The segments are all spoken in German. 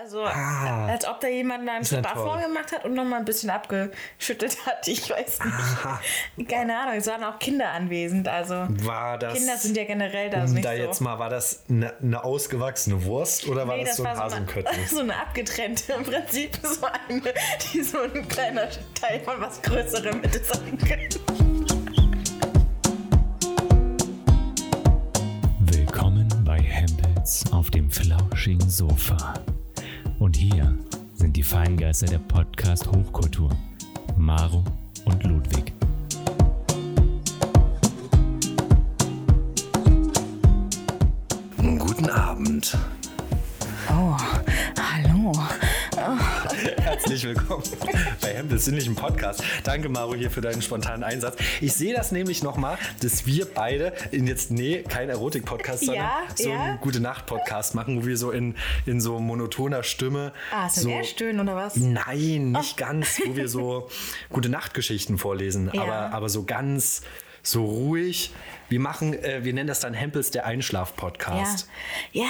Also, Ah. als ob da jemand einen Ist ja Spaß vorgemacht hat und nochmal ein bisschen abgeschüttet hat. Ich weiß nicht. Keine Ahnung, es waren auch Kinder anwesend. Also, War das. Kinder sind ja generell da um nicht da so. jetzt mal, war das eine, eine ausgewachsene Wurst oder war Nee, das, so ein so eine, Hasenköttchen? so eine abgetrennte, im Prinzip so eine, die so ein kleiner Teil von was Größerem hätte sein können. Willkommen bei Hempels auf dem flauschigen Sofa. Und hier sind die Feingeister der Podcast Hochkultur, Maro und Ludwig. Guten Abend. Oh, hallo. Herzlich willkommen bei Hempels sinnlichen Podcast. Danke, Maro, hier für deinen spontanen Einsatz. Ich sehe das nämlich nochmal, dass wir beide in jetzt, nee, kein Erotik-Podcast, sondern Ja, so ja. einen Gute-Nacht-Podcast machen, wo wir so in, in so monotoner Stimme. Ah, ist das so, Erstöhnen oder was? Nein, nicht ganz, wo wir so Gute-Nacht-Geschichten vorlesen, Ja. aber, aber so ganz so ruhig. Wir machen, äh, wir nennen das dann Hempels der Ja, Einschlaf-Podcast. ja,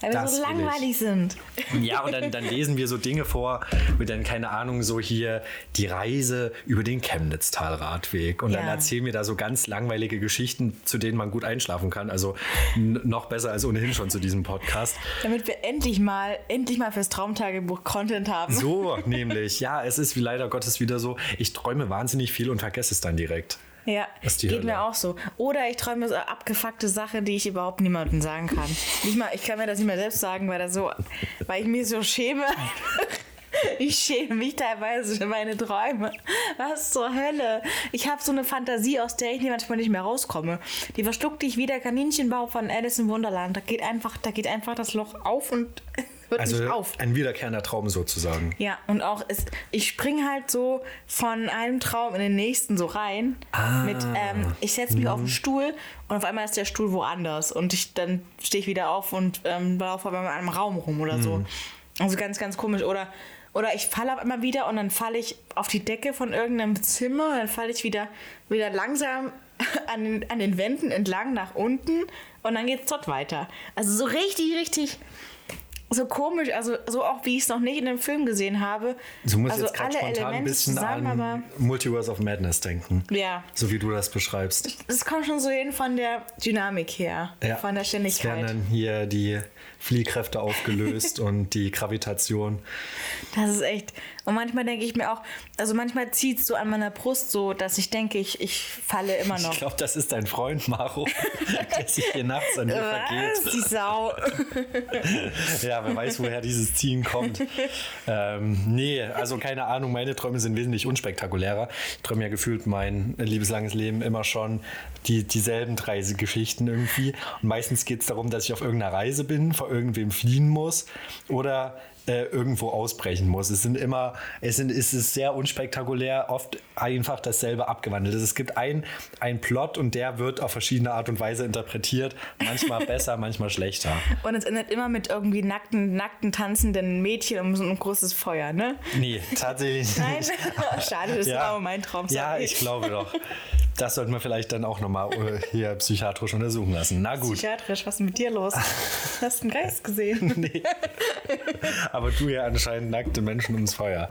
weil wir Das so langweilig sind. Ja, und dann, dann lesen wir so Dinge vor, wie dann, keine Ahnung, so hier die Reise über den Chemnitztalradweg. Und dann Ja. erzählen wir da so ganz langweilige Geschichten, zu denen man gut einschlafen kann. Also noch besser als ohnehin schon zu diesem Podcast. Damit wir endlich mal, endlich mal fürs Traumtagebuch Content haben. So nämlich, ja, es ist wie leider Gottes wieder so, ich träume wahnsinnig viel und vergesse es dann direkt. Ja, geht Hölle. mir auch so. Oder ich träume so abgefuckte Sache, die ich überhaupt niemandem sagen kann. Nicht mal, ich kann mir das nicht mehr selbst sagen, weil, das so, weil ich mich so schäme. Ich schäme mich teilweise für meine Träume. Was zur Hölle? Ich habe so eine Fantasie, aus der ich manchmal nicht mehr rauskomme. Die verschluckt dich wie der Kaninchenbau von Alice im Wunderland. Da geht einfach, da geht einfach das Loch auf und hört Also nicht auf. ein wiederkehrender Traum sozusagen. Ja, und auch ist, ich springe halt so von einem Traum in den nächsten so rein. Mit, ähm, ich setze mich auf den Stuhl und auf einmal ist der Stuhl woanders. Und ich, dann stehe ich wieder auf und ähm, laufe aber in einem Raum rum oder so. Also ganz, ganz komisch. Oder, oder ich falle auf einmal wieder und dann falle ich auf die Decke von irgendeinem Zimmer und dann falle ich wieder, wieder langsam an den, an den Wänden entlang nach unten und dann geht's dort weiter. Also so richtig, richtig so komisch, also so auch wie ich es noch nicht in dem Film gesehen habe. Du musst also jetzt gerade alle spontan ein Elemente bisschen zusammen, aber an Multiverse of Madness denken. ja, So wie du das beschreibst. es kommt schon so hin von der Dynamik her, Ja. von der Es werden Ständigkeit. dann hier die Fliehkräfte aufgelöst und die Gravitation. Das ist echt. Und manchmal denke ich mir auch, also manchmal zieht es so an meiner Brust so, dass ich denke, ich, ich falle immer noch. Ich glaube, das ist dein Freund Maro, der sich hier nachts an dir vergeht. Die Sau. Ja, wer weiß, woher dieses Ziehen kommt. Ähm, nee, also keine Ahnung, meine Träume sind wesentlich unspektakulärer. Ich träume ja gefühlt mein liebeslanges Leben immer schon die, dieselben drei Geschichten irgendwie. Und meistens geht es darum, dass ich auf irgendeiner Reise bin, vor irgendwem fliehen muss oder äh, irgendwo ausbrechen muss. Es sind immer, es, sind, es ist sehr unspektakulär, oft einfach dasselbe abgewandelt. Es gibt ein, ein Plot und der wird auf verschiedene Art und Weise interpretiert. Manchmal besser, manchmal schlechter. Und es endet immer mit irgendwie nackten, nackten, tanzenden Mädchen um so ein großes Feuer, ne? Nee, tatsächlich Nein? nicht. Schade, das war mein Traum. Ja, ich glaube doch. Das sollten wir vielleicht dann auch nochmal äh, hier psychiatrisch untersuchen lassen. Na gut. Psychiatrisch, was ist mit dir los? Hast du einen Geist gesehen? Nee. Aber du ja anscheinend nackte Menschen ums Feuer.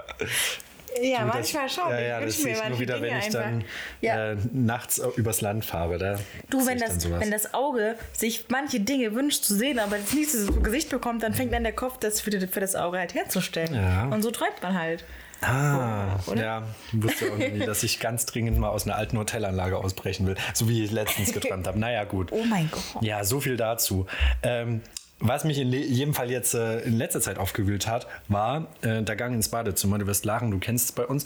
Ja, Du, das- manchmal schon. Ja, ja, ich das sehe ich nur wieder, wenn Dinge ich einfach. dann Ja. äh, nachts übers Land fahre. Da Du, wenn ich das, wenn das Auge sich manche Dinge wünscht zu sehen, aber das nicht so Gesicht bekommt, dann fängt dann der Kopf das für, für das Auge halt herzustellen. Ja. Und so träumt man halt. Ah, Oder? ja, ich wusste irgendwie, dass ich ganz dringend mal aus einer alten Hotelanlage ausbrechen will. So wie ich letztens geträumt habe. Naja, gut. Oh mein Gott. Ja, so viel dazu. Ähm, was mich in jedem Fall jetzt äh, in letzter Zeit aufgewühlt hat, war äh, der Gang ins Badezimmer. Du wirst lachen, du kennst es bei uns.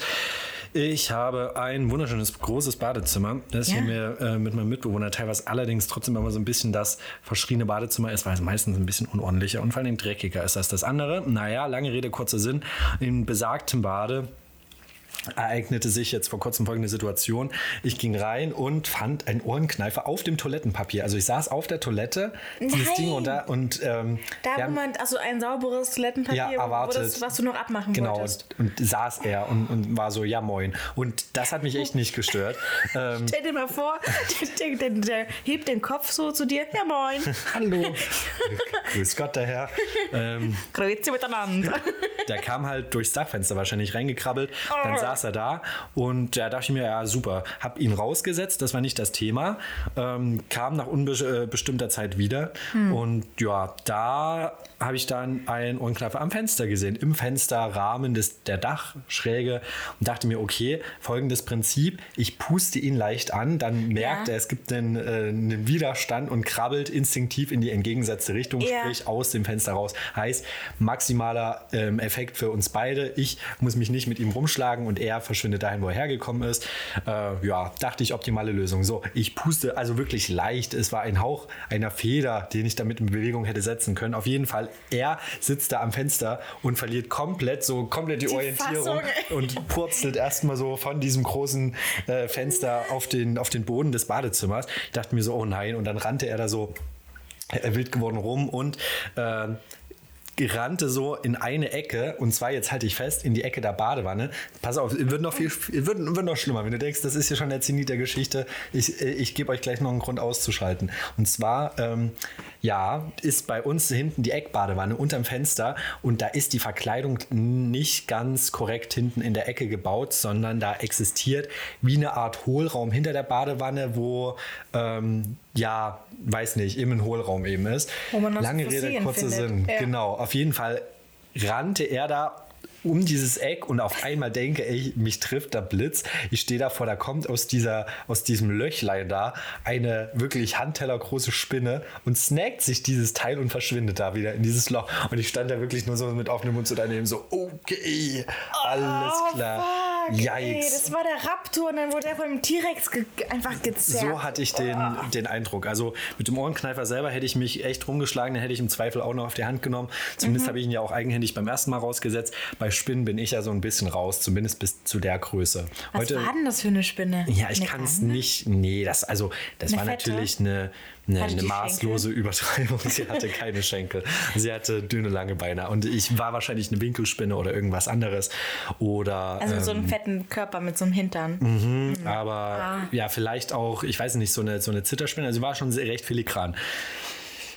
Ich habe ein wunderschönes großes Badezimmer, das Ja. hier mir äh, mit meinem Mitbewohner teilweise allerdings trotzdem immer so ein bisschen das verschriene Badezimmer ist, weil es meistens ein bisschen unordentlicher und vor allem dreckiger ist als das andere. Naja, lange Rede, kurzer Sinn. Im besagten Bade ereignete sich jetzt vor kurzem folgende Situation. Ich ging rein und fand einen Ohrenkneifer auf dem Toilettenpapier. Also ich saß auf der Toilette, dieses. Ding und da und ähm, Da, ja, man, also ein sauberes Toilettenpapier, Ja, erwartet. das, was du noch abmachen Genau, wolltest. und, und saß er und, und war so, ja moin. Und das hat mich echt nicht gestört. ähm, Stell dir mal vor, der, der, der hebt den Kopf so zu dir. Ja, moin. Hallo. Grüß Gott, der Herr. Ähm, Grüezi miteinander. der kam halt durchs Dachfenster wahrscheinlich reingekrabbelt. Dann Oh. Saß er da und da dachte ich mir, ja super, hab ihn rausgesetzt, das war nicht das Thema. Ähm, kam nach unbestimmter Zeit wieder und ja, da habe ich dann einen Ohrenkneifer am Fenster gesehen, im Fensterrahmen des, der Dachschräge und dachte mir, okay, folgendes Prinzip, ich puste ihn leicht an, dann merkt Ja. er, es gibt einen, äh, einen Widerstand und krabbelt instinktiv in die entgegengesetzte Richtung, Ja. sprich aus dem Fenster raus. Heißt, maximaler ähm, Effekt für uns beide. Ich muss mich nicht mit ihm rumschlagen und er verschwindet dahin, wo er hergekommen ist. Äh, ja, dachte ich, optimale Lösung. So, ich puste also wirklich leicht. Es war ein Hauch einer Feder, den ich damit in Bewegung hätte setzen können. Auf jeden Fall, er sitzt da am Fenster und verliert komplett so komplett die, Die Orientierung Fassung, und purzelt erstmal so von diesem großen äh, Fenster auf den, auf den Boden des Badezimmers. Ich dachte mir so, oh nein. Und dann rannte er da so äh, wild geworden rum und äh, rannte so in eine Ecke und zwar jetzt halte ich fest in die Ecke der Badewanne. Pass auf, wird noch viel, wird, wird noch schlimmer, wenn du denkst, das ist ja schon der Zenit der Geschichte. Ich, äh, ich gebe euch gleich noch einen Grund auszuschalten. Und zwar, ähm, ja, ist bei uns hinten die Eckbadewanne unterm Fenster und da ist die Verkleidung nicht ganz korrekt hinten in der Ecke gebaut, sondern da existiert wie eine Art Hohlraum hinter der Badewanne, wo ähm, ja, weiß nicht, eben ein Hohlraum eben ist. Wo man noch Lange Rede, kurzer findet. Sinn. Ja. Genau, auf jeden Fall rannte er da um dieses Eck und auf einmal denke ich, mich trifft der Blitz. Ich stehe davor, da kommt aus, dieser, aus diesem Löchlein da eine wirklich handtellergroße Spinne und snackt sich dieses Teil und verschwindet da wieder in dieses Loch. Und ich stand da wirklich nur so mit offenem Mund so daneben, so, okay, alles klar. Oh, fuck, ey, das war der Raptor und dann wurde er von dem T-Rex ge einfach gezerrt. So hatte ich den, den Eindruck. Also mit dem Ohrenkneifer selber hätte ich mich echt rumgeschlagen, den hätte ich im Zweifel auch noch auf die Hand genommen. Zumindest Mhm. habe ich ihn ja auch eigenhändig beim ersten Mal rausgesetzt. Bei Spinnen bin ich ja so ein bisschen raus, zumindest bis zu der Größe. Was war denn das für eine Spinne? ja, ich kann es nicht. Nee, das, also, das Eine war fette? natürlich eine, eine, eine maßlose Übertreibung. Sie hatte keine Schenkel. Sie hatte dünne, lange Beine. Und ich war wahrscheinlich eine Winkelspinne oder irgendwas anderes. Oder. Also so ähm, einen fetten Körper mit so einem Hintern. Mhm. aber Ah. ja, vielleicht auch, ich weiß nicht, so eine, so eine Zitterspinne. Also war schon sehr, recht filigran.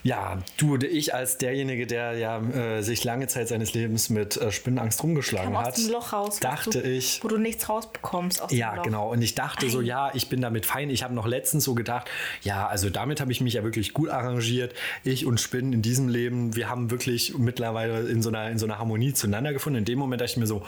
Ja, du, ich als derjenige, der ja äh, sich lange Zeit seines Lebens mit äh, Spinnenangst rumgeschlagen hat, aus dem Loch raus, wo dachte du, ich, wo du nichts rausbekommst aus ja, dem Loch. genau. Und ich dachte so, Ei. ja, ich bin damit fein. Ich habe noch letztens so gedacht, ja, also damit habe ich mich ja wirklich gut arrangiert. Ich und Spinnen in diesem Leben, wir haben wirklich mittlerweile in so einer, in so einer Harmonie zueinander gefunden. In dem Moment dachte ich mir so,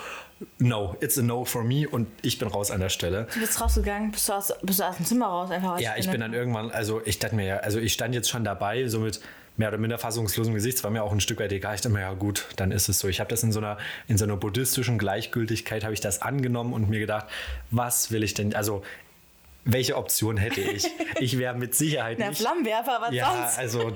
no, it's a no for me und ich bin raus an der Stelle. Du bist rausgegangen, bist du aus, bist du aus dem Zimmer raus einfach Ja, ich bin dann irgendwann, also ich dachte mir ja, also ich stand jetzt schon dabei, so mit mehr oder minder fassungslosem Gesicht, war mir auch ein Stück weit egal. Ich dachte mir, ja gut, dann ist es so. Ich habe das in so einer, in so einer buddhistischen Gleichgültigkeit, habe ich das angenommen und mir gedacht, was will ich denn, also welche Option hätte ich? Ich wäre mit Sicherheit Na, nicht. Flammenwerfer, was Ja, sonst? also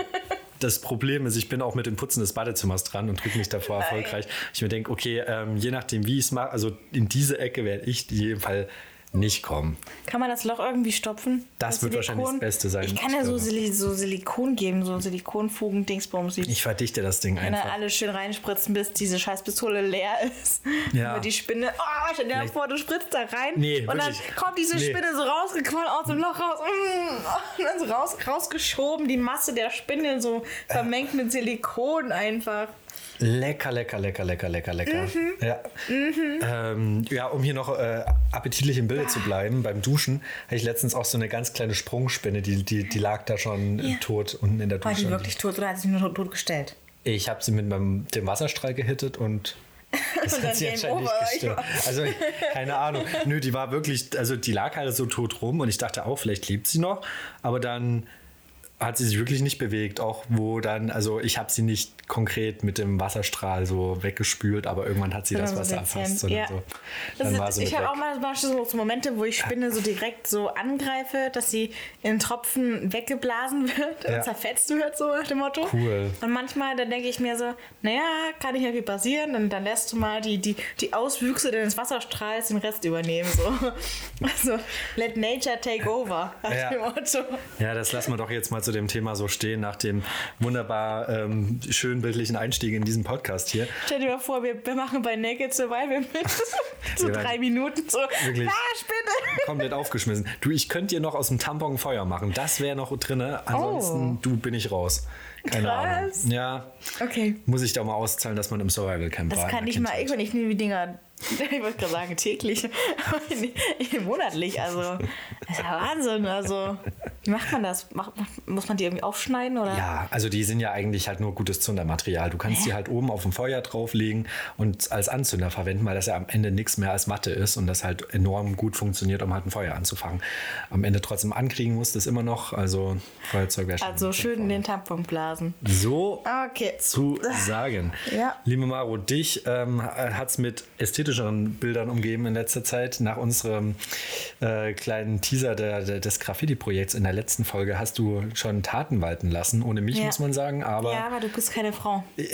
das Problem ist, ich bin auch mit dem Putzen des Badezimmers dran und drücke mich davor erfolgreich. Ich mir denke, okay, ähm, je nachdem, wie ich es mache, also in diese Ecke werde ich in jedem Fall nicht kommen. Kann man das Loch irgendwie stopfen? Das Mit wird wahrscheinlich das Beste sein, Ich kann ja so. Sili so Silikon geben, so Silikonfugen, Dingsbums. Ich verdichte das Ding Wenn dann einfach. alles schön reinspritzen, bis diese scheiß Pistole leer ist. Ja. Aber die Spinne, oh, stell dir vor, du spritzt da rein. Nee, und dann wirklich. kommt diese Nee. Spinne so rausgequollen aus dem Loch raus. Mm, und dann so raus, rausgeschoben, die Masse der Spinne so vermengt mit Silikon einfach. Lecker, lecker, lecker, lecker, lecker, lecker. Mhm. Ja. Ähm, ja, um hier noch äh, appetitlich im Bilde zu bleiben, beim Duschen habe ich letztens auch so eine ganz kleine Sprungspinne, die, die, die lag da schon äh, Ja. tot unten in der War Dusche. die wirklich tot oder hat sie sich nur tot, gestellt? Ich habe sie mit meinem, dem Wasserstrahl gehittet und das Und hat sie anscheinend nicht gestört. Also, keine Ahnung. Nö, die war wirklich, also die lag halt so tot rum und ich dachte auch, vielleicht lebt sie noch. Aber dann hat sie sich wirklich nicht bewegt, auch wo dann, also ich habe sie nicht konkret mit dem Wasserstrahl so weggespült, aber irgendwann hat sie das so Wasser erfasst. ja. so. Das Dann war ist, sie ich habe auch mal manchmal so, so Momente, wo ich Spinne so direkt so angreife, dass sie in Tropfen weggeblasen wird Ja. und zerfetzt wird, so nach dem Motto. Cool. Und manchmal, dann denke ich mir so, naja, kann nicht mehr viel passieren und dann lässt du mal die, die, die Auswüchse deines Wasserstrahls den Rest übernehmen. So. Also, let nature take over, nach Ja. dem Motto. Ja, das lassen wir doch jetzt mal zu dem Thema so stehen, nach dem wunderbar ähm, schön bildlichen Einstieg in diesen Podcast hier. Stell dir mal vor, wir, wir machen bei Naked Survival mit so drei Minuten so, wirklich- ah, Spinne! Komplett aufgeschmissen. Du, ich könnte dir noch aus dem Tampon Feuer machen. Das wäre noch drinne. Ansonsten, du bin ich raus. Keine Oh. Krass. Ahnung. Ja, Okay. muss ich da mal auszahlen, dass man im Survival Camp Das war. kann in der ich mal, ich, ich nehme die Dinger, ich wollte gerade sagen täglich, monatlich, also das ist ja Wahnsinn, also wie macht man das? Macht, macht, muss man die irgendwie aufschneiden oder? Ja, also die sind ja eigentlich halt nur gutes Zundermaterial. Du kannst die halt oben auf dem Feuer drauflegen und als Anzünder verwenden, weil das ja am Ende nichts mehr als Matte ist und das halt enorm gut funktioniert, um halt ein Feuer anzufangen. Am Ende trotzdem ankriegen musst du es immer noch, also Feuerzeug wäre schon Also schön in den Tampon blasen. so Okay. zu sagen. Ja. Liebe Maro, dich ähm, hat es mit ästhetischeren Bildern umgeben in letzter Zeit. Nach unserem äh, kleinen Teaser der, der, des Graffiti-Projekts in der letzten Folge hast du schon Taten walten lassen, ohne mich, Ja. muss man sagen. Aber Ja, aber du bist keine Frau.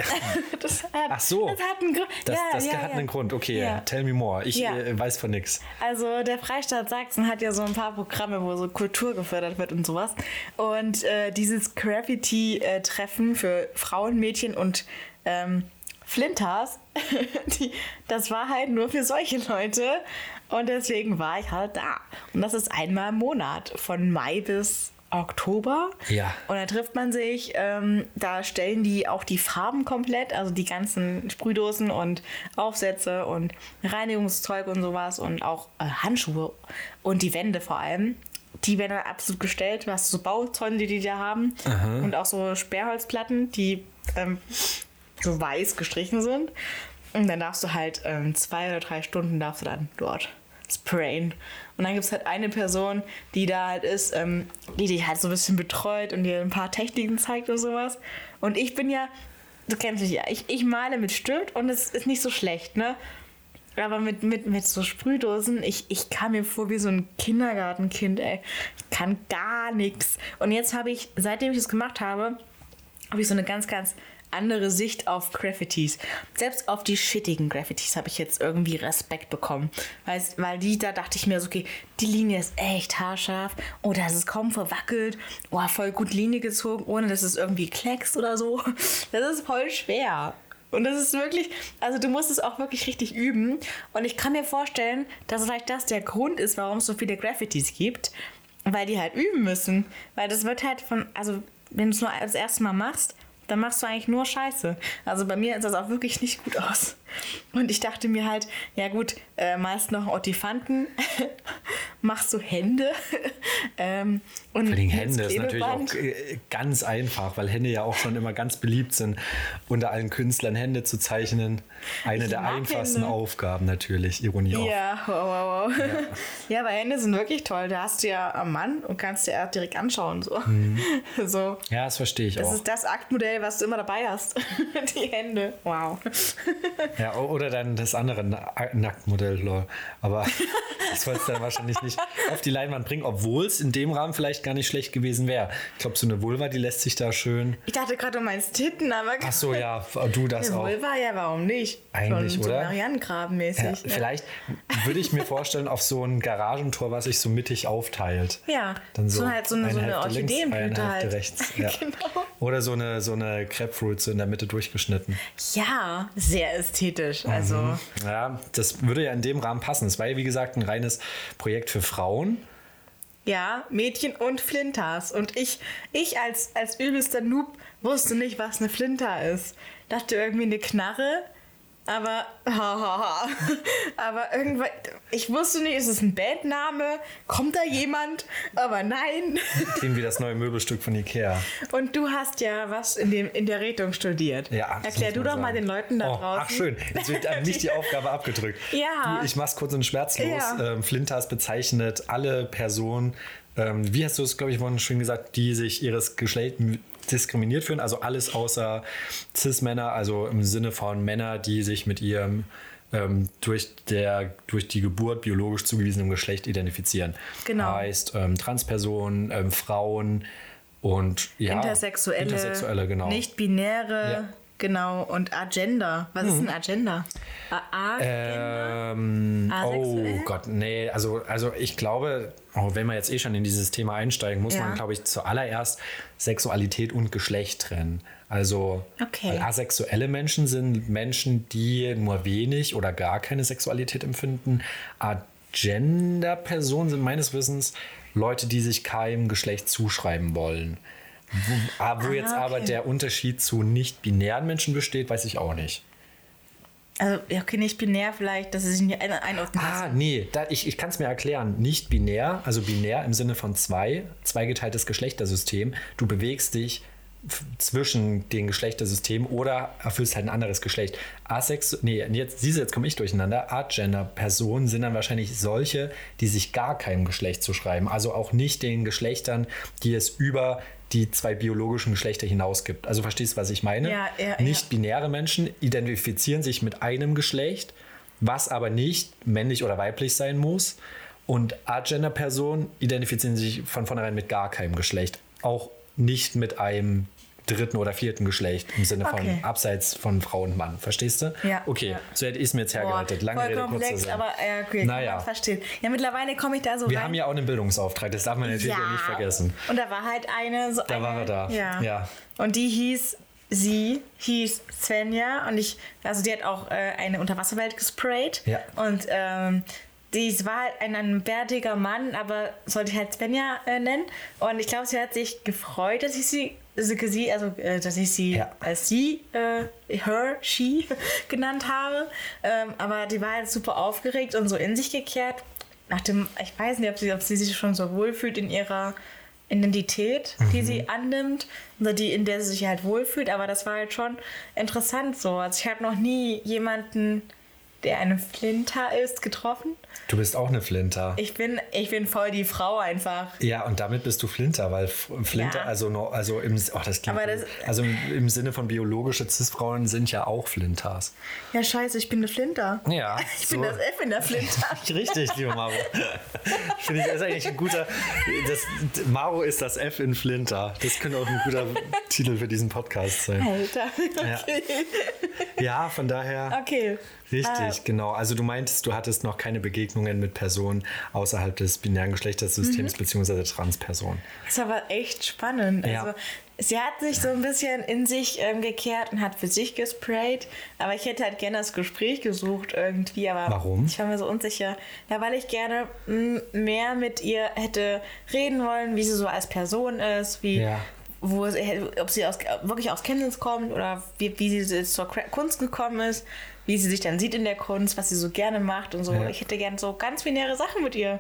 Das hat, Ach so. Das hat einen Grund. das, ja, das hat einen Grund. Okay, tell me more. Ich äh, weiß von nichts. Also der Freistaat Sachsen hat ja so ein paar Programme, wo so Kultur gefördert wird und sowas. Und äh, dieses Graffiti-Treffen für Frauen, Mädchen und ähm, Flinters, die, das war halt nur für solche Leute. Und deswegen war ich halt da. Und das ist einmal im Monat, von Mai bis Oktober. Ja. Und da trifft man sich, ähm, da stellen die auch die Farben komplett, also die ganzen Sprühdosen und Aufsätze und Reinigungszeug und sowas und auch äh, Handschuhe und die Wände vor allem. Die werden dann absolut gestellt. Du hast so Bauzäune, die die da haben und auch so Sperrholzplatten, die ähm, so weiß gestrichen sind. Und dann darfst du halt ähm, zwei oder drei Stunden darfst du dann dort sprayen. Und dann gibt es halt eine Person, die da halt ist, ähm, die dich halt so ein bisschen betreut und dir ein paar Techniken zeigt und sowas. Und ich bin ja, du kennst mich ja, ich, ich male mit Stift und es ist nicht so schlecht, ne? Aber mit, mit, mit so Sprühdosen, ich, ich kam mir vor wie so ein Kindergartenkind, ey. Ich kann gar nichts. Und jetzt habe ich, seitdem ich das gemacht habe, habe ich so eine ganz, ganz andere Sicht auf Graffitis. Selbst auf die shittigen Graffitis habe ich jetzt irgendwie Respekt bekommen. Weil, weil die, da dachte ich mir so, okay, die Linie ist echt haarscharf. Oh, das ist kaum verwackelt. Oh, voll gut Linie gezogen, ohne dass es irgendwie kleckst oder so. Das ist voll schwer. Und das ist wirklich, also du musst es auch wirklich richtig üben. Und ich kann mir vorstellen, dass vielleicht das der Grund ist, warum es so viele Graffitis gibt. Weil die halt üben müssen. Weil das wird halt von, also wenn du es nur das erste Mal machst, dann machst du eigentlich nur Scheiße. Also bei mir sah das auch wirklich nicht gut aus. Und ich dachte mir halt, ja gut, äh, meist noch Ottifanten, machst du Hände. ähm, und Vor allem Hände ist natürlich auch äh, ganz einfach, weil Hände ja auch schon immer ganz beliebt sind, unter allen Künstlern Hände zu zeichnen. Eine Ich der einfachsten Hände. Aufgaben natürlich, Ironie auf. Ja, wow, wow, wow. Ja. aber Hände sind wirklich toll. Da hast du ja am Mann und kannst dir direkt anschauen. So. so. Ja, das verstehe ich Das auch. ist das Aktmodell, was du immer dabei hast. Die Hände. Wow. Ja, oder dann das andere Na Nacktmodell, lol. Aber das soll es dann wahrscheinlich nicht auf die Leinwand bringen, obwohl es in dem Rahmen vielleicht gar nicht schlecht gewesen wäre. Ich glaube, so eine Vulva, die lässt sich da schön. Ich dachte gerade, du meinst Titten, aber. Ach so, ja, du das Ja, auch. Vulva, ja, warum nicht? Eigentlich, so oder? Marianengraben-mäßig. Ja, ne? vielleicht würde ich mir vorstellen, auf so ein Garagentor, was sich so mittig aufteilt. Ja, Dann so, so, halt so eine, so eine links, eine Orchideenblüte halt. rechts. Ja. genau. Oder so eine, so eine Grapefruit so in der Mitte durchgeschnitten. Ja, sehr ästhetisch. Also, Ja, das würde ja in dem Rahmen passen. Es war ja, wie gesagt, ein reines Projekt für Frauen. ja, Mädchen und Flinters. Und ich, ich als, als übelster Noob wusste nicht, was eine Flinter ist. Dachte irgendwie eine Knarre, Aber, hahaha. aber irgendwann, ich wusste nicht, ist es ein Bandname? Kommt da jemand? Aber nein. Klingen wie das neue Möbelstück von Ikea. Und du hast ja was in, dem, in der Rettung studiert. Ja. Erklär du doch mal sagen. den Leuten da oh, draußen. Ach schön, jetzt wird an mich die Aufgabe abgedrückt. Ja. Du, ich mach's kurz und schmerzlos. Ja. Ähm, Flinters bezeichnet alle Personen, ähm, wie hast du es, glaube ich, vorhin schön gesagt, die sich ihres Geschlechts diskriminiert fühlen, also alles außer Cis-Männer, also im Sinne von Männer, die sich mit ihrem ähm, durch, der, durch die Geburt biologisch zugewiesenen Geschlecht identifizieren. Genau. Heißt ähm, Transpersonen, ähm, Frauen und ja, Intersexuelle, Intersexuelle, genau. nicht-binäre, Ja. Genau. Und Agenda. Was ist ein Agenda? Agenda? Ähm, oh? Gott, nee, also, also ich glaube, oh, wenn wir jetzt eh schon in dieses Thema einsteigen, muss Ja. man, glaube ich, zuallererst Sexualität und Geschlecht trennen. Also Okay. asexuelle Menschen sind Menschen, die nur wenig oder gar keine Sexualität empfinden. Agender-Personen sind meines Wissens Leute, die sich keinem Geschlecht zuschreiben wollen. Wo, ah, wo jetzt aber okay. der Unterschied zu nicht-binären Menschen besteht, weiß ich auch nicht. Also, okay, nicht binär vielleicht, dass sie sich nicht ein- einordnen Ah, nee, da, ich, ich kann es mir erklären. Nicht binär, also binär im Sinne von zwei, zweigeteiltes Geschlechtersystem. Du bewegst dich zwischen den Geschlechtersystemen oder erfüllst halt ein anderes Geschlecht. Asex, nee, jetzt, diese, jetzt komme ich durcheinander. Agender-Personen sind dann wahrscheinlich solche, die sich gar keinem Geschlecht zuschreiben. Also auch nicht den Geschlechtern, die es über die zwei biologischen Geschlechter hinaus gibt. Also verstehst du, was ich meine? Ja, ja, ja. nicht binäre Menschen identifizieren sich mit einem Geschlecht, was aber nicht männlich oder weiblich sein muss. Und Agender-Personen identifizieren sich von vornherein mit gar keinem Geschlecht. Auch nicht mit einem dritten oder vierten Geschlecht im Sinne von Okay. abseits von Frau und Mann. Verstehst du? Ja, Okay, ja. so hätte ich es mir jetzt Boah, hergeleitet. Lange voll Rede, komplex, aber ja, okay, Naja. kann verstehen. Ja, mittlerweile komme ich da so Wir rein. haben ja auch einen Bildungsauftrag, das darf man natürlich auch nicht vergessen. Und da war halt eine so Da eine, war er da. Ja. Ja. Und die hieß, sie hieß Svenja und ich, also die hat auch äh, eine Unterwasserwelt gesprayt. Ja. Und ähm, die war halt ein, ein bärtiger Mann, aber sollte ich halt Svenja äh, nennen. Und ich glaube, sie hat sich gefreut, dass ich sie, sie also äh, dass ich sie Ja. als sie, äh, her, she genannt habe. Ähm, aber die war halt super aufgeregt und so in sich gekehrt. Nach dem, ich weiß nicht, ob sie, ob sie sich schon so wohlfühlt in ihrer Identität, die sie annimmt, oder die, in der sie sich halt wohlfühlt, aber das war halt schon interessant so. Also ich habe noch nie jemanden, der eine Flinter ist, getroffen. Du bist auch eine Flinter. Ich bin, ich bin voll die Frau einfach. Ja, und damit bist du Flinter, weil Flinter, Ja. also, no, also im, oh, das klingt das- also im, im Sinne von biologische Cis-Frauen sind ja auch Flinters. Ja, scheiße, ich bin eine Flinter. Ja, Ich bin das F in der Flinter. Richtig, liebe Maro. Finde ich, das ist eigentlich ein guter. Das, Maro ist das F in Flinter. Das könnte auch ein guter Titel für diesen Podcast sein. Alter. Ja. Okay. Ja, von daher. okay. Richtig, genau. Also du meintest, du hattest noch keine Begegnungen mit Personen außerhalb des binären Mhm. Geschlechtersystems beziehungsweise Transpersonen. Das war aber echt spannend. Ja. Also, sie hat sich so ein bisschen in sich ähm, gekehrt und hat für sich gesprayt. Aber ich hätte halt gerne das Gespräch gesucht irgendwie. Aber Warum? Ich war mir so unsicher. Ja, weil ich gerne mm, mehr mit ihr hätte reden wollen, wie sie so als Person ist, wie. Ja. Wo ob sie aus, wirklich aus Chemnitz kommt oder wie, wie sie zur Kunst gekommen ist, wie sie sich dann sieht in der Kunst, was sie so gerne macht und so. Ja. Ich hätte gern so ganz binäre Sachen mit ihr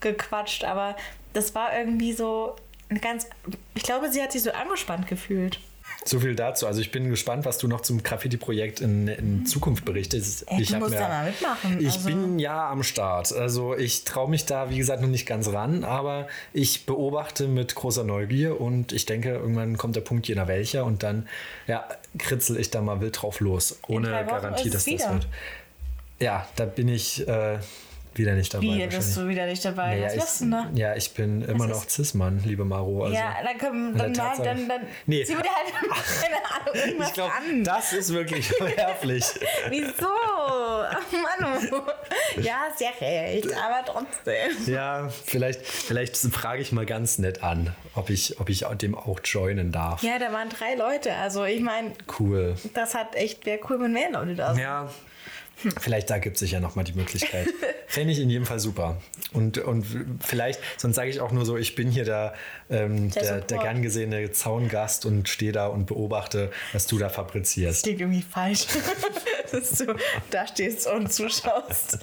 gequatscht, aber das war irgendwie so eine ganz. Ich glaube, sie hat sich so angespannt gefühlt. So viel dazu. Also ich bin gespannt, was du noch zum Graffiti-Projekt in, in Zukunft berichtest. Ey, du hab musst da mal mitmachen. Ich Also- bin ja am Start. Also ich traue mich da, wie gesagt, noch nicht ganz ran, aber ich beobachte mit großer Neugier und ich denke, irgendwann kommt der Punkt jener welcher und dann ja, kritzel ich da mal wild drauf los. Ohne Garantie, dass es das wieder. wird. Ja, da bin ich äh, wieder nicht dabei. Wie, bist du wieder nicht dabei? Naja, Was ich, machst du da? ja, ich bin immer noch Cis-Mann, liebe Maro. Also, ja, dann komm, dann, Tatsache- dann, dann Nee. zieh mir dir halt, keine Ahnung, irgendwas ich glaube, an. das ist wirklich verwerflich. Wieso? Manu. Ja, ja recht, aber trotzdem. Ja, vielleicht, vielleicht frage ich mal ganz nett an, ob ich, ob ich dem auch joinen darf. Ja, da waren drei Leute. Also ich meine, Cool. das hat echt, wäre cool, wenn mehr Leute da sind. Ja, Vielleicht da gibt es sich ja nochmal die Möglichkeit. Fände ich in jedem Fall super. Und, und vielleicht, sonst sage ich auch nur so, ich bin hier der, ähm, Der der, der gern gesehene Zaungast und stehe da und beobachte, was du da fabrizierst. klingt irgendwie falsch. Dass du da stehst und zuschaust.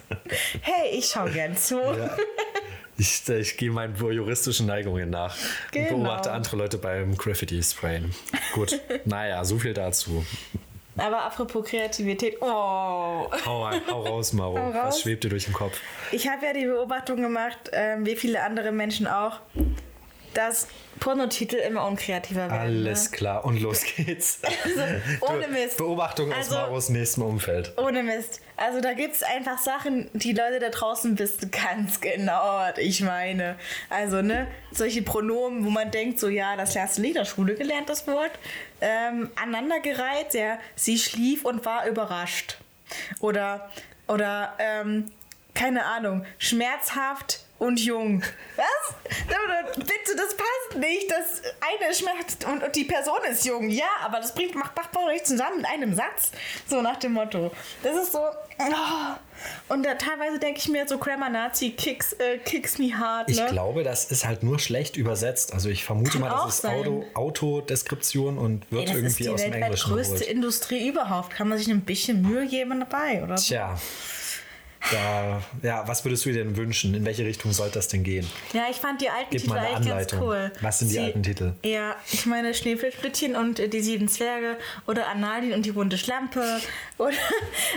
Hey, ich schau gern zu. Ich, ich gehe meinen juristischen Neigungen nach Genau. und beobachte andere Leute beim Graffiti-Sprayen. Gut, naja, so viel dazu. Aber apropos Kreativität, oh. Hau, hau raus, Maro. Hau Was raus. schwebt dir durch den Kopf? Ich habe ja die Beobachtung gemacht, ähm, wie viele andere Menschen auch, dass Pornotitel immer unkreativer werden. Alles Ne? klar, und los geht's. Ohne Du, Mist. Beobachtung aus Also- Maros nächstem Umfeld. Ohne Mist. Also da gibt es einfach Sachen, die Leute da draußen wissen ganz genau, was ich meine. Also, ne, solche Pronomen, wo man denkt, so, ja, das hast du nicht in der Schule gelernt, das Wort. Ähm, aneinandergereiht, ja, sie schlief und war überrascht. Oder, oder, ähm, keine Ahnung, schmerzhaft und jung. Was? Bitte, das passt nicht. Das eine schmerzt und, und die Person ist jung. Ja, aber das bringt, macht, doch nicht zusammen in einem Satz. So nach dem Motto. Das ist so. oh. Und da teilweise denke ich mir so Grammar Nazi kicks, äh, kicks me hard. Ich Ne? glaube, das ist halt nur schlecht übersetzt. Also ich vermute Kann mal, das ist. Auto, Autodeskription und wird Ey, das ist irgendwie die aus dem weltweit Englischen größte geholt. Industrie überhaupt. Kann man sich ein bisschen Mühe geben dabei, oder? so? Da, ja, was würdest du dir denn wünschen? In welche Richtung sollte das denn gehen? Ja, ich fand die alten Gib Titel eigentlich ganz Anleitung. cool. Was sind die alten Titel? Ja, ich meine Schneeflöckchen und äh, die sieben Zwerge oder Annalin und die bunte Schlampe oder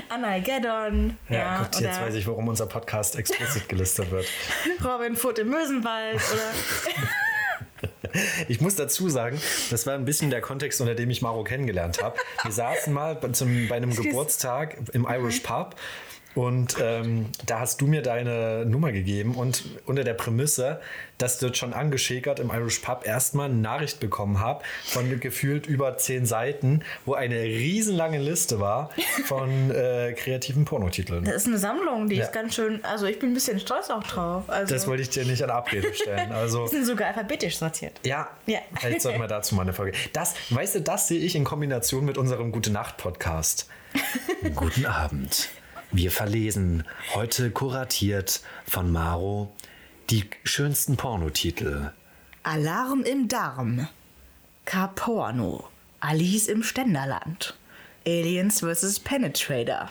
Analgeddon. Ja, gut, jetzt oder weiß ich, warum unser Podcast explizit gelistet wird. Robin Foot im Mösenwald oder Ich muss dazu sagen, das war ein bisschen der Kontext, unter dem ich Maro kennengelernt habe. Wir saßen mal bei, zum, bei einem Geburtstag im Irish Pub und ähm, da hast du mir deine Nummer gegeben und unter der Prämisse, dass dort schon angeschäkert im Irish Pub erstmal eine Nachricht bekommen habe von gefühlt über zehn Seiten, wo eine riesenlange Liste war von äh, kreativen Pornotiteln. das ist eine Sammlung, die Ja. ist ganz schön, also ich bin ein bisschen stolz auch drauf. Also Das wollte ich dir nicht an Abrede stellen. Also die sind sogar alphabetisch sortiert. Ja, Ja. vielleicht sollten wir dazu mal eine Folge. Das, weißt du, das sehe ich in Kombination mit unserem Gute Nacht Podcast. Guten Abend. Wir verlesen heute kuratiert von Maro die schönsten Pornotitel. Alarm im Darm. K-Porno. Alice im Ständerland. Aliens vs. Penetrator.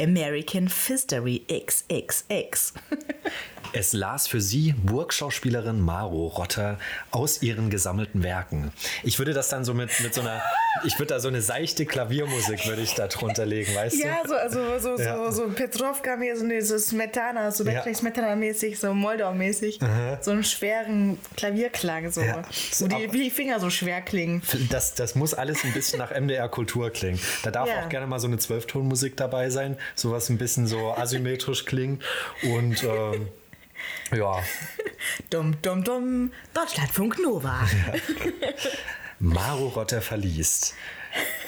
American Fistery XXX. Es las für Sie Burgschauspielerin Maro Rotter aus ihren gesammelten Werken. Ich würde das dann so mit, mit so einer, ich würde da so eine seichte Klaviermusik würde ich da drunter legen, weißt Ja, du? so, also, so, Ja. so, so Petrovka, so, Smetana, so Ja. Smetana-mäßig, so Moldau-mäßig. So einen schweren Klavierklang, so. Ja. Wo die, wie die Finger so schwer klingen. Das, das muss alles ein bisschen nach MDR Kultur klingen. Da darf Ja. auch gerne mal so eine Zwölftonmusik dabei sein, sowas ein bisschen so asymmetrisch klingt. Und ähm, ja, Dumm, dumm, dumm. Deutschlandfunk Nova. Maro Rotter verliest.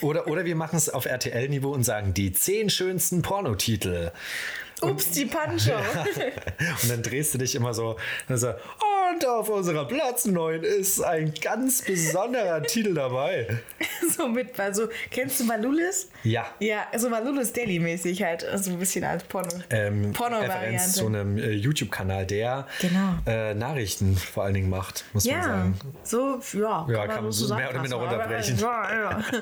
Oder, oder wir machen es auf RTL-Niveau und sagen die zehn schönsten Pornotitel. Ups, die Pancho. Und dann drehst du dich immer so, dann so und auf unserer Platz 9 ist ein ganz besonderer Titel dabei. So mit, also, kennst du Malulis? Ja. Ja, so Malulis Daily-mäßig halt, so ein bisschen als Porno. ähm, Porno-Variante. Referenz zu einem äh, YouTube-Kanal, der Genau. äh, Nachrichten vor allen Dingen macht, muss man Ja, sagen. so, ja. Ja, kann man so mehr oder minder runterbrechen. Ja, ja.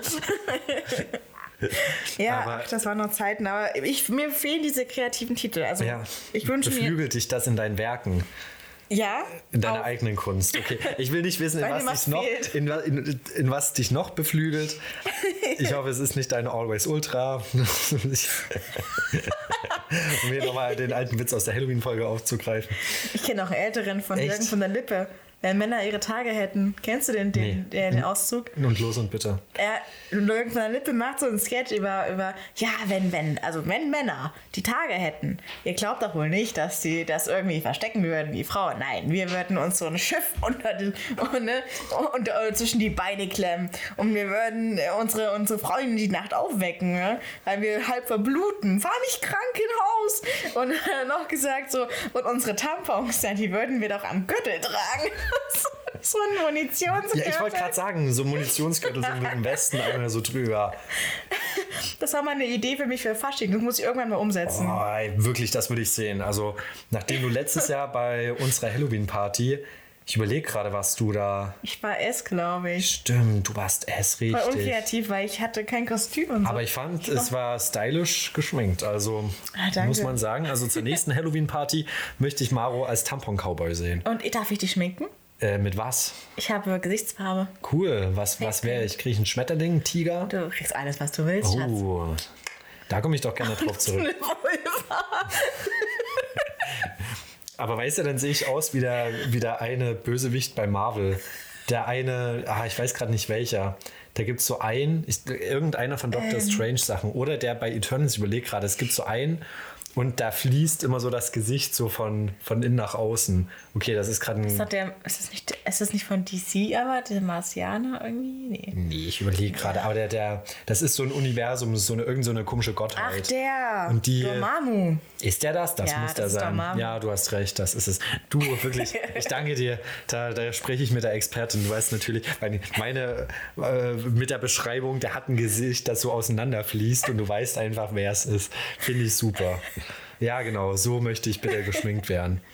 ja Aber- ach, das waren noch Zeiten, aber ich, mir fehlen diese kreativen Titel. Also Ja, ich wünsche mir. dich das in deinen Werken, Ja. in deiner auch. eigenen Kunst. Okay, ich will nicht wissen, in was, dich noch, in, in, in was dich noch beflügelt. Ich hoffe, es ist nicht deine Always Ultra. Um hier nochmal den alten Witz aus der Halloween-Folge aufzugreifen. Ich kenne auch einen älteren von Echt? Jürgen von der Lippe. Wenn Männer ihre Tage hätten. Kennst du den, den, Nee. den, den Auszug? Und los und bitte. Er, Jürgen von der Lippe macht so einen Sketch über, über, ja, wenn, wenn, also wenn Männer die Tage hätten, ihr glaubt doch wohl nicht, dass sie das irgendwie verstecken würden wie Frauen. Nein, wir würden uns so ein Schiff unter den, und, ne, und, äh, zwischen die Beine klemmen und wir würden äh, unsere, unsere Freundin die Nacht aufwecken, ne, weil wir halb verbluten. Fahr nicht krank in Haus. Und äh, noch gesagt so, und unsere Tampons, die würden wir doch am Gürtel tragen. so ein Munitionsgürtel. Ja, ich wollte gerade sagen, so Munitionsgürtel sind im Westen einmal so drüber. Das war mal eine Idee für mich für Fasching. Das muss ich irgendwann mal umsetzen. Oh, ey, wirklich, das würde ich sehen. Also, nachdem du letztes Jahr bei unserer Halloween-Party, ich überlege gerade, was du da. Ich war es, glaube ich. Stimmt, du warst es richtig. Voll unkreativ, weil ich hatte kein Kostüm und so. Aber ich fand, es war stylisch geschminkt. Also, Ah, muss man sagen. Also, zur nächsten Halloween-Party möchte ich Maro als Tampon-Cowboy sehen. Und darf ich dich schminken? Äh, mit was? Ich habe Gesichtsfarbe. Cool. Was, was wäre ich? Kriege ich einen Schmetterling, einen Tiger? Du kriegst alles, was du willst, Schatz. Oh, da komme ich doch gerne drauf zurück. Aber weißt du, dann sehe ich aus wie der, wie der eine Bösewicht bei Marvel. Der eine, ah, ich weiß gerade nicht welcher. Da gibt es so einen, ich, irgendeiner von Doctor Strange Sachen. Oder der bei Eternals, ich überlege gerade, es gibt so einen und da fließt immer so das Gesicht so von, von innen nach außen. Okay, das ist gerade Ist ein. das, der, ist, das nicht, ist das nicht von DC, aber der Marsianer irgendwie? Nee. Nee, ich überlege gerade, aber der, der, das ist so ein Universum, ist so eine, irgend so eine komische Ach, Gottheit. der. Und die- Dormammu. Ist der das? Das Ja, muss der das ist sein. Dormammu. Ja, du hast recht, das ist es. Du, wirklich, ich danke dir. Da, da spreche ich mit der Expertin. Du weißt natürlich, meine, meine äh, mit der Beschreibung, der hat ein Gesicht, das so auseinanderfließt und du weißt einfach, wer es ist. Finde ich super. Ja, genau, so möchte ich bitte geschminkt werden.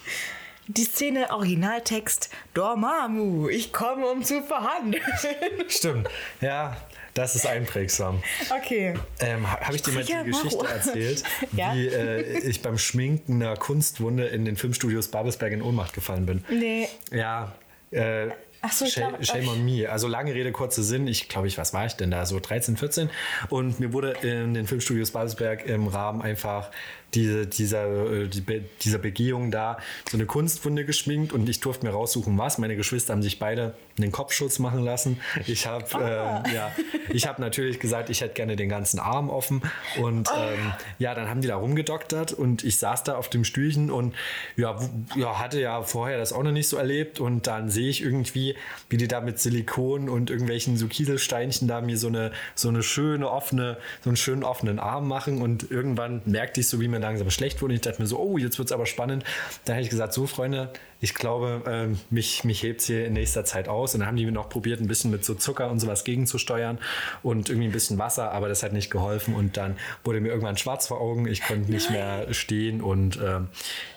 Die Szene, Originaltext, Dormammu, ich komme, um zu verhandeln. Stimmt, ja, das ist einprägsam. okay. Ähm, Habe ich dir mal die Geschichte Maro. erzählt, Ja. wie äh, ich beim Schminken einer Kunstwunde in den Filmstudios Babelsberg in Ohnmacht gefallen bin? Nee. Ja, äh, Ach so, ich shame, glaub, shame on me. Also lange Rede, kurzer Sinn. Ich glaube, ich, was war ich denn da? So 13, 14. Und mir wurde in den Filmstudios Babelsberg im Rahmen einfach diese, dieser, äh, die Be dieser Begehung da so eine Kunstwunde geschminkt und ich durfte mir raussuchen, was. Meine Geschwister haben sich beide einen Kopfschutz machen lassen. Ich habe Ah. äh, ja, ich habe natürlich gesagt, ich hätte gerne den ganzen Arm offen. Und ähm, ja, dann haben die da rumgedoktert und ich saß da auf dem Stühlchen und ja, ja, hatte ja vorher das auch noch nicht so erlebt. Und dann sehe ich irgendwie, wie die da mit Silikon und irgendwelchen so Kieselsteinchen da mir so eine, so eine schöne offene, so einen schönen offenen Arm machen. Und irgendwann merkte ich so, wie mir langsam schlecht wurde. Ich dachte mir so, oh, jetzt wird es aber spannend. Da habe ich gesagt, so Freunde, ich glaube, ähm, mich, mich hebt es hier in nächster Zeit aus. Und dann haben die mir noch probiert, ein bisschen mit so Zucker und sowas gegenzusteuern und irgendwie ein bisschen Wasser, aber das hat nicht geholfen. Und dann wurde mir irgendwann schwarz vor Augen. Ich konnte nicht mehr stehen. Und ähm,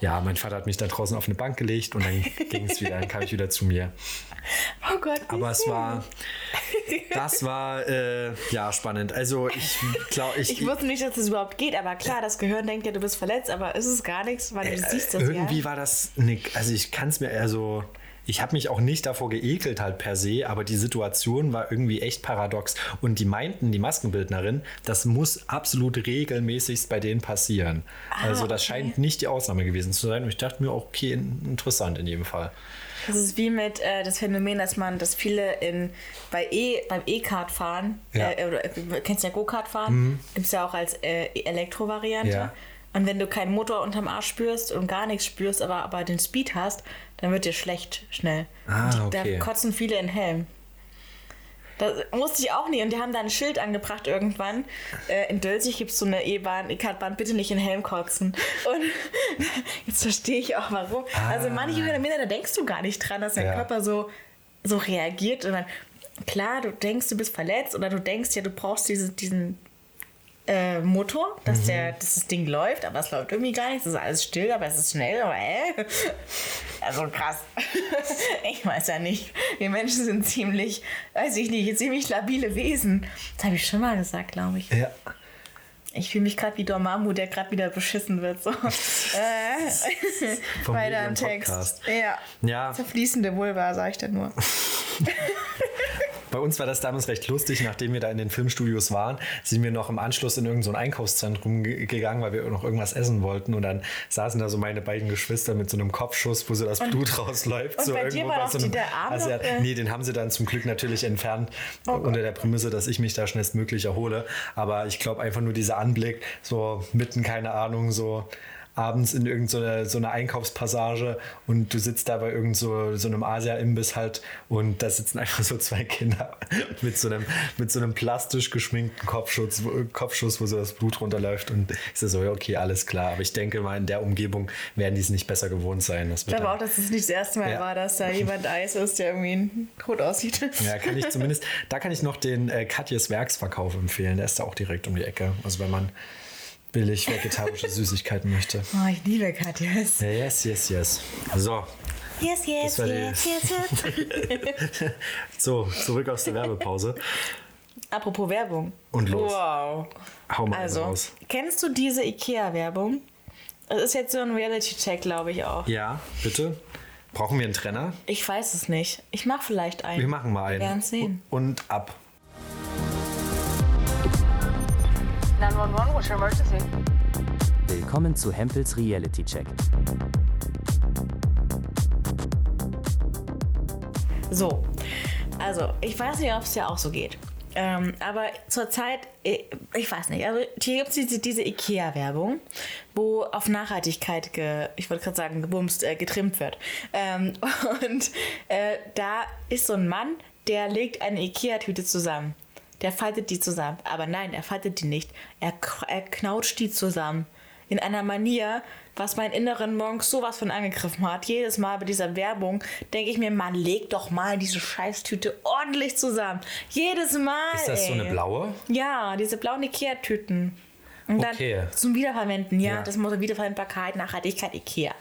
ja, mein Vater hat mich dann draußen auf eine Bank gelegt und dann ging es wieder, dann kam ich wieder zu mir. Oh Gott. Aber es war, das war äh, ja spannend. Also ich glaube, ich, Ich wusste nicht, dass das überhaupt geht, aber klar, das Gehirn denkt ja, du bist verletzt, aber ist es gar nichts, weil du siehst das Äh, irgendwie ja. war das nicht, also ich kann es mir eher so, ich habe mich auch nicht davor geekelt halt per se, aber die Situation war irgendwie echt paradox und die meinten, die Maskenbildnerin, das muss absolut regelmäßigst bei denen passieren. also das okay. scheint nicht die Ausnahme gewesen zu sein und ich dachte mir, okay, interessant in jedem Fall. Das ist wie mit äh, das Phänomen, dass man, dass viele in, bei e, beim E-Kart fahren, Ja. äh, oder, äh, kennst du ja Go-Kart fahren, gibt es ja auch als äh, Elektro-Variante. Ja. Und wenn du keinen Motor unterm Arsch spürst und gar nichts spürst, aber, aber den Speed hast, dann wird dir schlecht schnell. Ah, okay. Da kotzen viele in Helm. Das wusste ich auch nie. Und die haben da ein Schild angebracht irgendwann. Äh, in Dölzig gibt es so eine E-Bahn, E-Kartbahn, bitte nicht in Helm kotzen. Und jetzt verstehe ich auch warum. Also manche Phänomene, da denkst du gar nicht dran, dass dein Ah. Ja. Körper so, so reagiert. Und dann, klar, du denkst, du bist verletzt oder du denkst ja, du brauchst diese, diesen äh, Motor, dass, Mhm. der, dass das Ding läuft, aber es läuft irgendwie gar nicht. Es ist alles still, aber es ist schnell. Aber äh, also krass. ich weiß ja nicht. Wir Menschen sind ziemlich, weiß ich nicht, ziemlich labile Wesen. Das habe ich schon mal gesagt, glaube ich. Ja. Ich fühle mich gerade wie Dormammu, der gerade wieder beschissen wird. So. äh, weiter im Text. Podcast. Ja. Ja. Zerfließende Vulva, sag ich dann nur. Bei uns war das damals recht lustig, nachdem wir da in den Filmstudios waren, sind wir noch im Anschluss in irgendein so ein Einkaufszentrum ge- gegangen, weil wir noch irgendwas essen wollten. Und dann saßen da so meine beiden Geschwister mit so einem Kopfschuss, wo so das Blut rausläuft. und so bei dir irgendwo war bei doch so einem die- der Arm also, äh, Nee, den haben sie dann zum Glück natürlich entfernt, Oh unter der Prämisse, dass ich mich da schnellstmöglich erhole. Aber ich glaube einfach nur dieser Anblick, so mitten, keine Ahnung, so abends in irgendeiner so eine Einkaufspassage und du sitzt da bei irgend so, so einem Asia-Imbiss halt und da sitzen einfach so zwei Kinder mit so einem, mit so einem plastisch geschminkten Kopfschutz, Kopfschuss, wo so das Blut runterläuft und ich so, ja, okay, alles klar. Aber ich denke mal, in der Umgebung werden die es nicht besser gewohnt sein. ich glaube auch, dass es nicht das erste Mal ja. war, dass da jemand Eis ist, der irgendwie gut aussieht. Ja, kann ich zumindest, da kann ich noch den äh, Katjes Werksverkauf empfehlen. Der ist da auch direkt um die Ecke. Also wenn man billig vegetarische Süßigkeiten möchte. Oh, ich liebe Katjes. Yes, yes, yes. So. Yes, yes, yes, yes, yes. so, zurück aus der Werbepause. Apropos Werbung. Und los. Wow. Hau mal also, raus. Kennst du diese IKEA-Werbung? Das ist jetzt so ein Reality-Check, glaube ich auch. Ja, bitte. Brauchen wir einen Trenner? Ich weiß es nicht. Ich mache vielleicht einen. Wir machen mal einen. Wir werden sehen. Und ab. 911, what's your emergency? Willkommen zu Hempels Reality Check. So, also ich weiß nicht, ob es ja auch so geht. Ähm, aber zurzeit, ich, ich weiß nicht, also hier gibt es diese, diese IKEA-Werbung, wo auf Nachhaltigkeit, ge, ich wollte gerade sagen, gebumst, äh, getrimmt wird. Ähm, und äh, da ist so ein Mann, der legt eine IKEA-Tüte zusammen. Der faltet die zusammen. Aber nein, er faltet die nicht. Er, er knautscht die zusammen. In einer Manier, was meinen inneren Monk sowas von angegriffen hat. Jedes Mal bei dieser Werbung denke ich mir, man legt doch mal diese Scheißtüte ordentlich zusammen. Jedes Mal. Ist das ey. so eine blaue? Ja, diese blauen Ikea-Tüten. Und dann Okay. zum Wiederverwenden, ja, Ja. das Motto Wiederverwendbarkeit, Nachhaltigkeit, Ikea.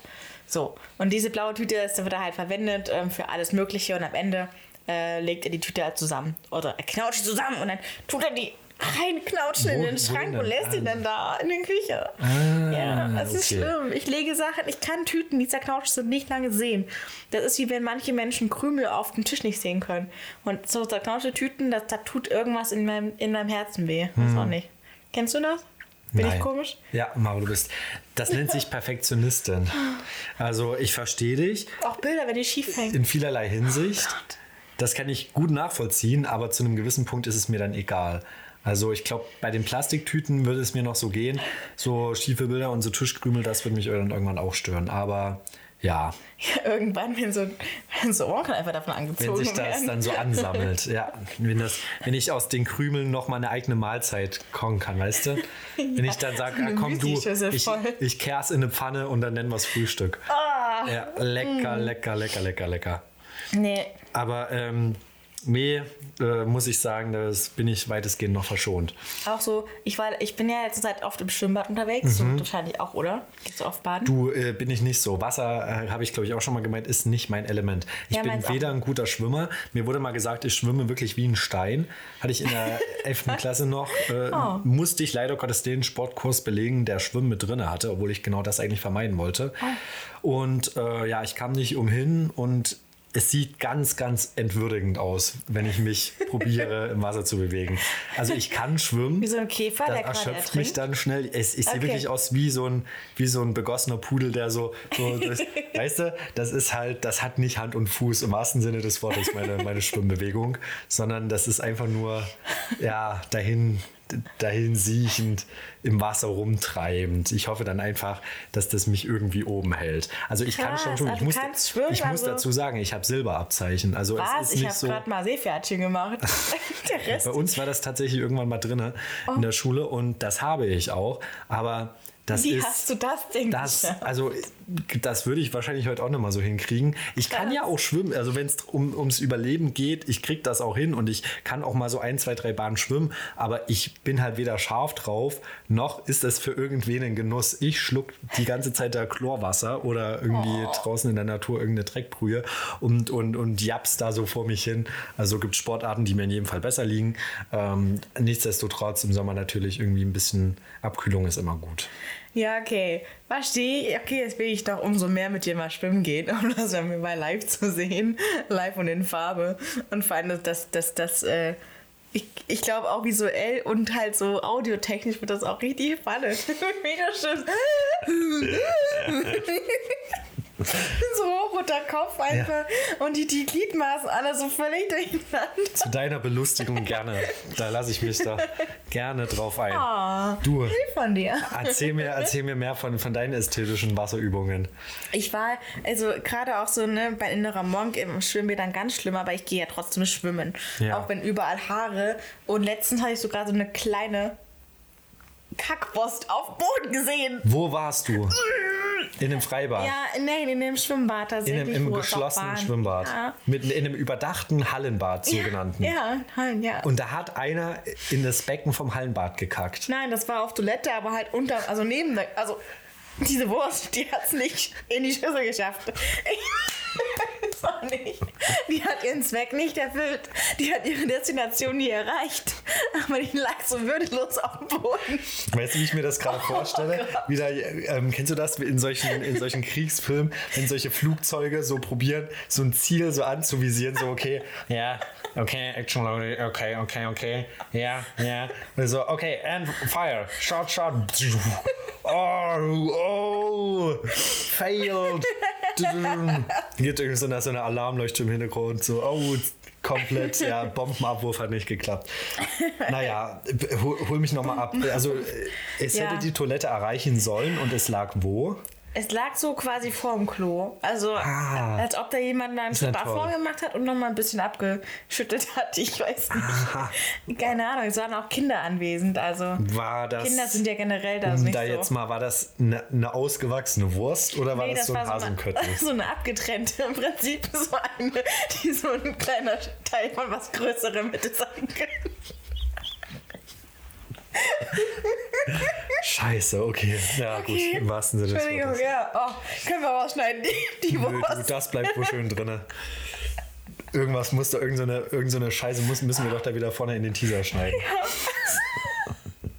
So, und diese blaue Tüte ist, wird halt verwendet ähm, für alles Mögliche und am Ende äh, legt er die Tüte halt zusammen. Oder er knautscht sie zusammen und dann tut er die reinknautschen in den Schrank und lässt die Ah. dann da in der Küche. ja, das ist okay. schlimm. Ich lege Sachen, ich kann Tüten, die zerknautscht sind, nicht lange sehen. Das ist wie wenn manche Menschen Krümel auf dem Tisch nicht sehen können. Und so zerknautschte Tüten, das, da tut irgendwas in meinem, in meinem Herzen weh. Weiß auch nicht. Kennst du das? Bin ich Nein. komisch? Ja, Maro, du bist. Das nennt sich Perfektionistin. Also ich verstehe dich Auch Bilder, wenn die schief hängen. in vielerlei Hinsicht. Das kann ich gut nachvollziehen, aber zu einem gewissen Punkt ist es mir dann egal. Also ich glaube, bei den Plastiktüten würde es mir noch so gehen. So schiefe Bilder und so Tischkrümel, das würde mich dann irgendwann auch stören. Aber ja, Ja, irgendwann, wenn so, wenn so Ohren einfach davon wenn angezogen sich das werden. dann so ansammelt. Ja, wenn, das, wenn ich aus den Krümeln noch mal eine eigene Mahlzeit kochen kann, weißt du? Wenn ich dann sage, ah, komm du, ich, ich kehr's in eine Pfanne und dann nennen wir es Frühstück. Ah. Ja, lecker, lecker, lecker, lecker, lecker. Nee, Aber ähm, nee, äh, muss ich sagen, das bin ich weitestgehend noch verschont. auch so, ich, war, ich bin ja jetzt seit oft im Schwimmbad unterwegs. Du wahrscheinlich auch, oder? Gehst du oft baden? Mhm. Du äh, bin ich nicht so. Wasser, äh, habe ich glaube ich auch schon mal gemeint, ist nicht mein Element. Ich Ja, bin weder ein guter Schwimmer. Mir wurde mal gesagt, ich schwimme wirklich wie ein Stein. Hatte ich in der 11. Klasse noch. Äh, Oh. Musste ich leider Gottes den Sportkurs belegen, der Schwimmen mit drinne hatte, obwohl ich genau das eigentlich vermeiden wollte. Oh. Und äh, ja, ich kam nicht umhin und es sieht ganz, ganz entwürdigend aus, wenn ich mich probiere, im Wasser zu bewegen. Also ich kann schwimmen. Wie so ein Käfer, Das der gerade erschöpft mich dann schnell. Ich sehe Okay. wirklich aus wie so ein, wie so ein begossener Pudel, der so, so das, weißt du, das ist halt, das hat nicht Hand und Fuß im wahrsten Sinne des Wortes, meine, meine Schwimmbewegung, sondern das ist einfach nur, ja, dahin, dahin siechend im Wasser rumtreibend. Ich hoffe dann einfach, dass das mich irgendwie oben hält. Also ich kann Krass, schon tun. also Ich muss, schwimmen, ich muss also- dazu sagen, ich habe Silberabzeichen. Also es Was? ist Ich habe so. gerade mal Seepferdchen gemacht. Bei uns war das tatsächlich irgendwann mal drin Oh. in der Schule und das habe ich auch. Aber das Wie ist. hast du das Ding Das, geschafft? also, das würde ich wahrscheinlich heute auch noch mal so hinkriegen. Ich kann ja auch schwimmen. Also, wenn es um, ums Überleben geht, ich kriege das auch hin und ich kann auch mal so ein, zwei, drei Bahnen schwimmen. Aber ich bin halt weder scharf drauf, noch ist es für irgendwen ein Genuss. Ich schluck die ganze Zeit da Chlorwasser oder irgendwie Oh. draußen in der Natur irgendeine Dreckbrühe und, und, und japs da so vor mich hin. Also gibt Sportarten, die mir in jedem Fall besser liegen. Ähm, nichtsdestotrotz im Sommer natürlich irgendwie ein bisschen Abkühlung ist immer gut. Ja, okay. Verstehe. Okay, jetzt will ich doch umso mehr mit dir mal schwimmen gehen, um das dann mal live zu sehen. Live und in Farbe. Und vor allem, dass das, das, äh, ich, ich glaube auch visuell und halt so audiotechnisch wird das auch richtig spannend. Mega schön. so hochroter Kopf einfach und die, die Gliedmaßen alle so völlig durcheinander. Zu deiner Belustigung gerne. Da lasse ich mich da gerne drauf ein. Oh, Du, lieb von dir. erzähl mir, erzähl mir mehr von, von deinen ästhetischen Wasserübungen. Ich war, also gerade auch so, ne, bei innerer Monk im Schwimmbädern ganz schlimm, aber ich gehe ja trotzdem schwimmen. Ja. Auch wenn überall Haare. Und letztens hatte ich sogar so eine kleine Kackpost auf Boden gesehen. Wo warst du? In einem Freibad? Ja, nein, in dem Schwimmbad In einem, tatsächlich. im geschlossenen. Schwimmbad. Ja. Mit, in einem überdachten Hallenbad, sogenannten. Ja, Hallen, ja. Und da hat einer in das Becken vom Hallenbad gekackt. Nein, das war auf Toilette, aber halt unter, also neben der, also diese Wurst, die hat es nicht in die Schüssel geschafft. Ich weiß nicht. Die hat ihren Zweck nicht erfüllt. Die hat ihre Destination nie erreicht. Aber die lag so würdelos auf dem Boden. Weißt du, wie ich mir das gerade Oh vorstelle? Wieder, ähm, kennst du das in solchen, in solchen Kriegsfilmen, wenn solche Flugzeuge so probieren, so ein Ziel so anzuvisieren, so okay, ja, okay, action loaded, okay, okay, okay, ja, ja. Und so, okay, and fire, shot, shot. Oh, oh, failed. Geht irgendwie so eine, eine Alarmleuchte im Hintergrund, so, oh, komplett, ja, Bombenabwurf hat nicht geklappt. Naja, hol, hol mich nochmal ab. Also, es Ja. hätte die Toilette erreichen sollen und es lag wo? Es lag so quasi vorm Klo. Also, Ah. als ob da jemand einen Ist ja Schritt davor toll. gemacht hat und nochmal ein bisschen abgeschüttelt hat. Ich weiß nicht. Keine Ahnung, es waren auch Kinder anwesend. Also, War das. Kinder sind ja generell da um nicht da so. jetzt mal, war das eine, eine ausgewachsene Wurst oder war Nee, das, so ein war Hasenköttchen? so eine abgetrennte, im Prinzip so eine, die so ein kleiner Teil von was Größerem hätte sein können. Scheiße, okay. Ja, gut, im wahrsten Sinne des Entschuldigung, Wortes. ja. Oh, können wir rausschneiden, die, die Nö, du, das bleibt wohl schön drin. Irgendwas muss da, irgendeine, irgendeine Scheiße muss, müssen wir doch da wieder vorne in den Teaser schneiden.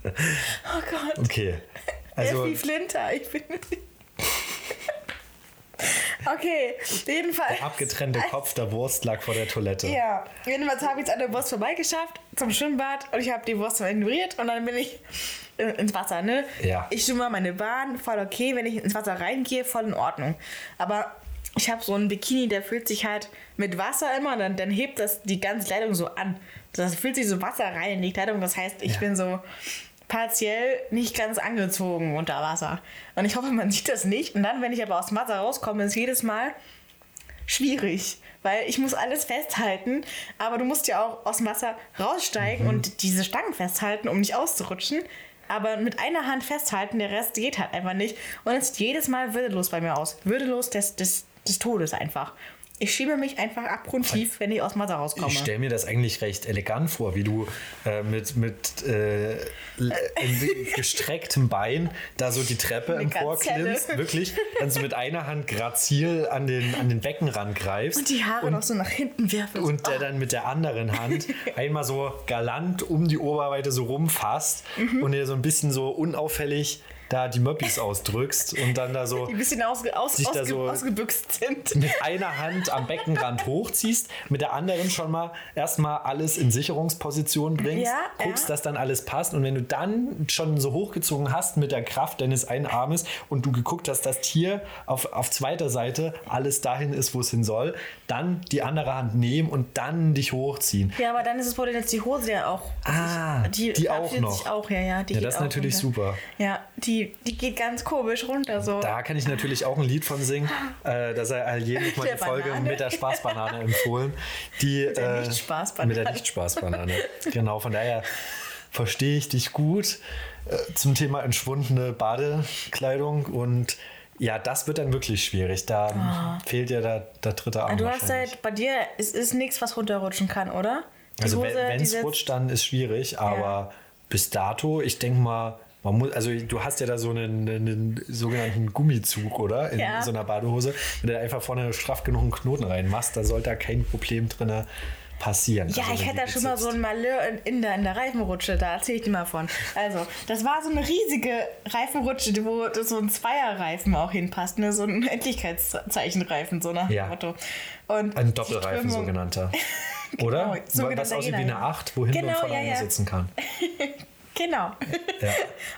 Oh Gott. Okay. Also, Effi Flinter, ich bin. Okay, jedenfalls. der abgetrennte Kopf der Wurst lag vor der Toilette. Ja, jedenfalls habe ich es an der Wurst vorbeigeschafft zum Schwimmbad und ich habe die Wurst ignoriert und dann bin ich äh, ins Wasser, ne? Ja. Ich schwimme meine Bahn, voll okay, wenn ich ins Wasser reingehe, voll in Ordnung. Aber ich habe so einen Bikini, der fühlt sich halt mit Wasser immer, dann, dann hebt das die ganze Kleidung so an. Das fühlt sich so Wasser rein in die Kleidung, das heißt, ich Ja. bin so partiell nicht ganz angezogen unter Wasser. Und ich hoffe, man sieht das nicht. Und dann, wenn ich aber aus dem Wasser rauskomme, ist jedes Mal schwierig, weil ich muss alles festhalten, aber du musst ja auch aus dem Wasser raussteigen und diese Stangen festhalten, um nicht auszurutschen. Aber mit einer Hand festhalten, der Rest geht halt einfach nicht. Und es sieht jedes Mal würdelos bei mir aus. Würdelos des, des, des Todes einfach. Ich schiebe mich einfach abgrundtief, wenn ich aus dem Wasser rauskomme. Ich stelle mir das eigentlich recht elegant vor, wie du äh, mit, mit äh, gestrecktem Bein da so die Treppe emporklimmst, wirklich, dann so mit einer Hand grazil an den, an den Beckenrand greifst und die Haare noch so nach hinten werfen. und der dann mit der anderen Hand einmal so galant um die Oberweite so rumfasst Mhm. und dir so ein bisschen so unauffällig da die Möppis ausdrückst und dann da so die ein bisschen ausge, aus, Sich da so- ausgebüxt sind. mit einer Hand am Beckenrand hochziehst, mit der anderen schon mal erstmal alles in Sicherungsposition bringst, Ja, guckst, ja. dass dann alles passt und wenn du dann schon so hochgezogen hast mit der Kraft deines einen Armes und du geguckt hast, dass hier auf, auf zweiter Seite alles dahin ist, wo es hin soll, dann die andere Hand nehmen und dann dich hochziehen. Ja, aber dann ist das Problem, dass die Hose ja auch. Ah, die auch verabschiedet noch. Auch, ja, ja. Die Ja, das ist auch natürlich runter. super. Ja, die, die geht ganz komisch runter so. Da kann ich natürlich auch ein Lied von singen. Äh, da sei all jedem mal die Folge mit der Spaßbanane empfohlen. Die, mit der Nicht-Spaßbanane. Mit der Nicht-Spaßbanane. genau, von daher verstehe ich dich gut äh, zum Thema entschwundene Badekleidung und ja, das wird dann wirklich schwierig. Da fehlt ja der, der dritte Arm. Du hast halt, bei dir, es ist nichts, was runterrutschen kann, oder? Die Also wenn die es rutscht, dann ist schwierig, aber bis dato, ich denke mal, man muss, also du hast ja da so einen, einen sogenannten Gummizug, oder? In Ja. so einer Badehose. Wenn du da einfach vorne straff genug einen Knoten reinmachst, da sollte da kein Problem drin passieren. Ja, Also, ich hätte da schon mal so ein Malheur in, der, in der Reifenrutsche, da erzähle ich dir mal von. Also, das war so eine riesige Reifenrutsche, wo so ein Zweierreifen auch hinpasst, ne? so ein Endlichkeitszeichenreifen, so nach dem Ja. Motto. Und Ein Doppelreifen sogenannter. Oder? so Was genannter aussieht wie eine jeder. 8, wo hinten Genau, und vorne ja, ja. sitzen kann. Genau. Ja.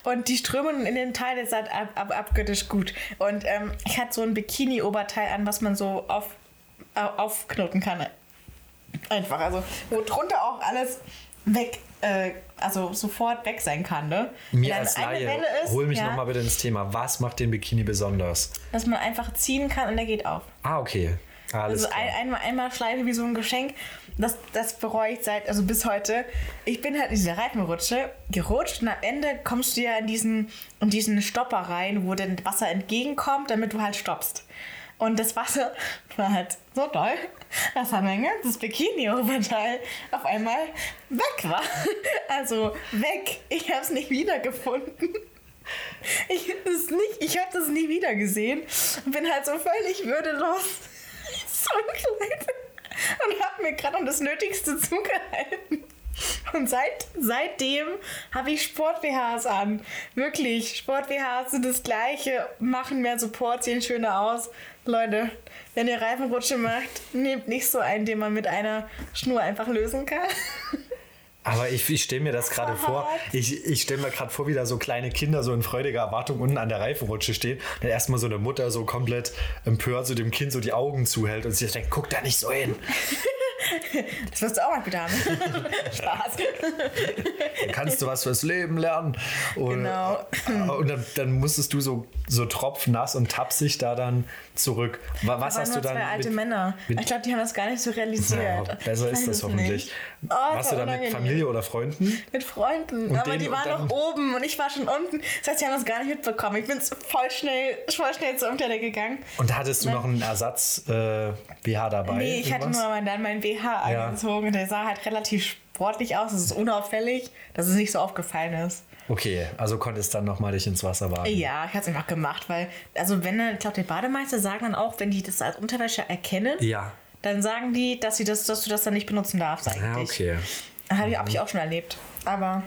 Und die Strömung in den Teil ist halt ab, ab, abgöttisch gut. Und ähm, ich hatte so ein Bikini-Oberteil an, was man so auf, au- aufknoten kann. Einfach. Also, wo drunter auch alles weg, äh, also sofort weg sein kann, ne? Mir Wenn als Laie, Welle ist, hol mich ja, nochmal bitte ins Thema. Was macht den Bikini besonders? Dass man einfach ziehen kann und der geht auf. Ah, okay. Alles Also ein, einmal, einmal Schleife wie so ein Geschenk. Das, das bereue ich seit, also bis heute. Ich bin halt in diese Reifenrutsche gerutscht und am Ende kommst du ja in diesen, in diesen Stopper rein, wo dann Wasser entgegenkommt, damit du halt stoppst. Und das Wasser war halt so toll, dass dann mein ganzes Bikini-Oberteil auf einmal weg war. Also weg. Ich habe es nicht wiedergefunden. Ich, das nicht, ich habe das nie wieder gesehen und bin halt so völlig würdelos zurückgeleitet und habe mir gerade um das Nötigste zugehalten. Und seit, seitdem habe ich Sport-BHs an. Wirklich, Sport-BHs sind das Gleiche, machen mehr Support, sehen schöner aus. Leute, wenn ihr Reifenrutsche macht, nehmt nicht so einen, den man mit einer Schnur einfach lösen kann. Aber ich, ich stelle mir das gerade vor. Ich, ich stelle mir gerade vor, wie da so kleine Kinder so in freudiger Erwartung unten an der Reifenrutsche stehen. Dann erstmal so eine Mutter so komplett empört so dem Kind so die Augen zuhält und sich denkt, guck da nicht so hin. Das wirst du auch mal wieder haben. Spaß. Dann kannst du was fürs Leben lernen. Und, Genau. Und dann, dann musstest du so, so tropfnass und tapsig da dann zurück. Wa- Was waren hast du dann? zwei alte mit- Männer. mit- ich glaube, die haben das gar nicht so realisiert. Ja, besser Ich ist das hoffentlich. nicht. Oh, Warst du da mit. Familie oder Freunden? Mit Freunden. Und aber den- die waren noch oben und ich war schon unten. Das heißt, die haben das gar nicht mitbekommen. Ich bin voll schnell, voll schnell zur Umkleide gegangen. Und hattest du noch einen Ersatz äh, BH dabei? Nee, ich hatte Irgendwas? nur mein, dann mein BH Ja. angezogen. Der sah halt relativ sportlich aus. Das ist unauffällig, dass es nicht so aufgefallen ist. Okay, also konntest dann nochmal dich ins Wasser wagen. Ja, ich habe es einfach gemacht, weil, also wenn, ich glaube, die Bademeister sagen dann auch, wenn die das als Unterwäsche erkennen, Ja. Dann sagen die, dass, sie das, dass du das dann nicht benutzen darfst eigentlich. Ja, okay. Habe ich, hab ich auch schon erlebt. Aber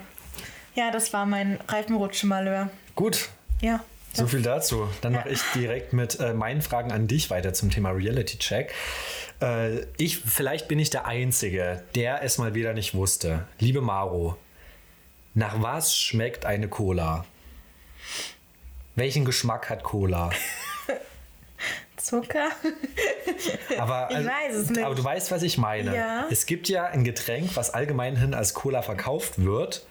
ja, das war mein Reifenrutschen-Malheur. Gut, Ja. so viel dazu. Dann mache ich direkt mit äh, meinen Fragen an dich weiter zum Thema Reality Check. Äh, ich, vielleicht bin ich der Einzige, der es mal wieder nicht wusste. Liebe Maro, nach was schmeckt eine Cola? Welchen Geschmack hat Cola? Zucker? Aber, Ich weiß es nicht. aber du weißt, was ich meine. Ja. Es gibt ja ein Getränk, was allgemein hin als Cola verkauft wird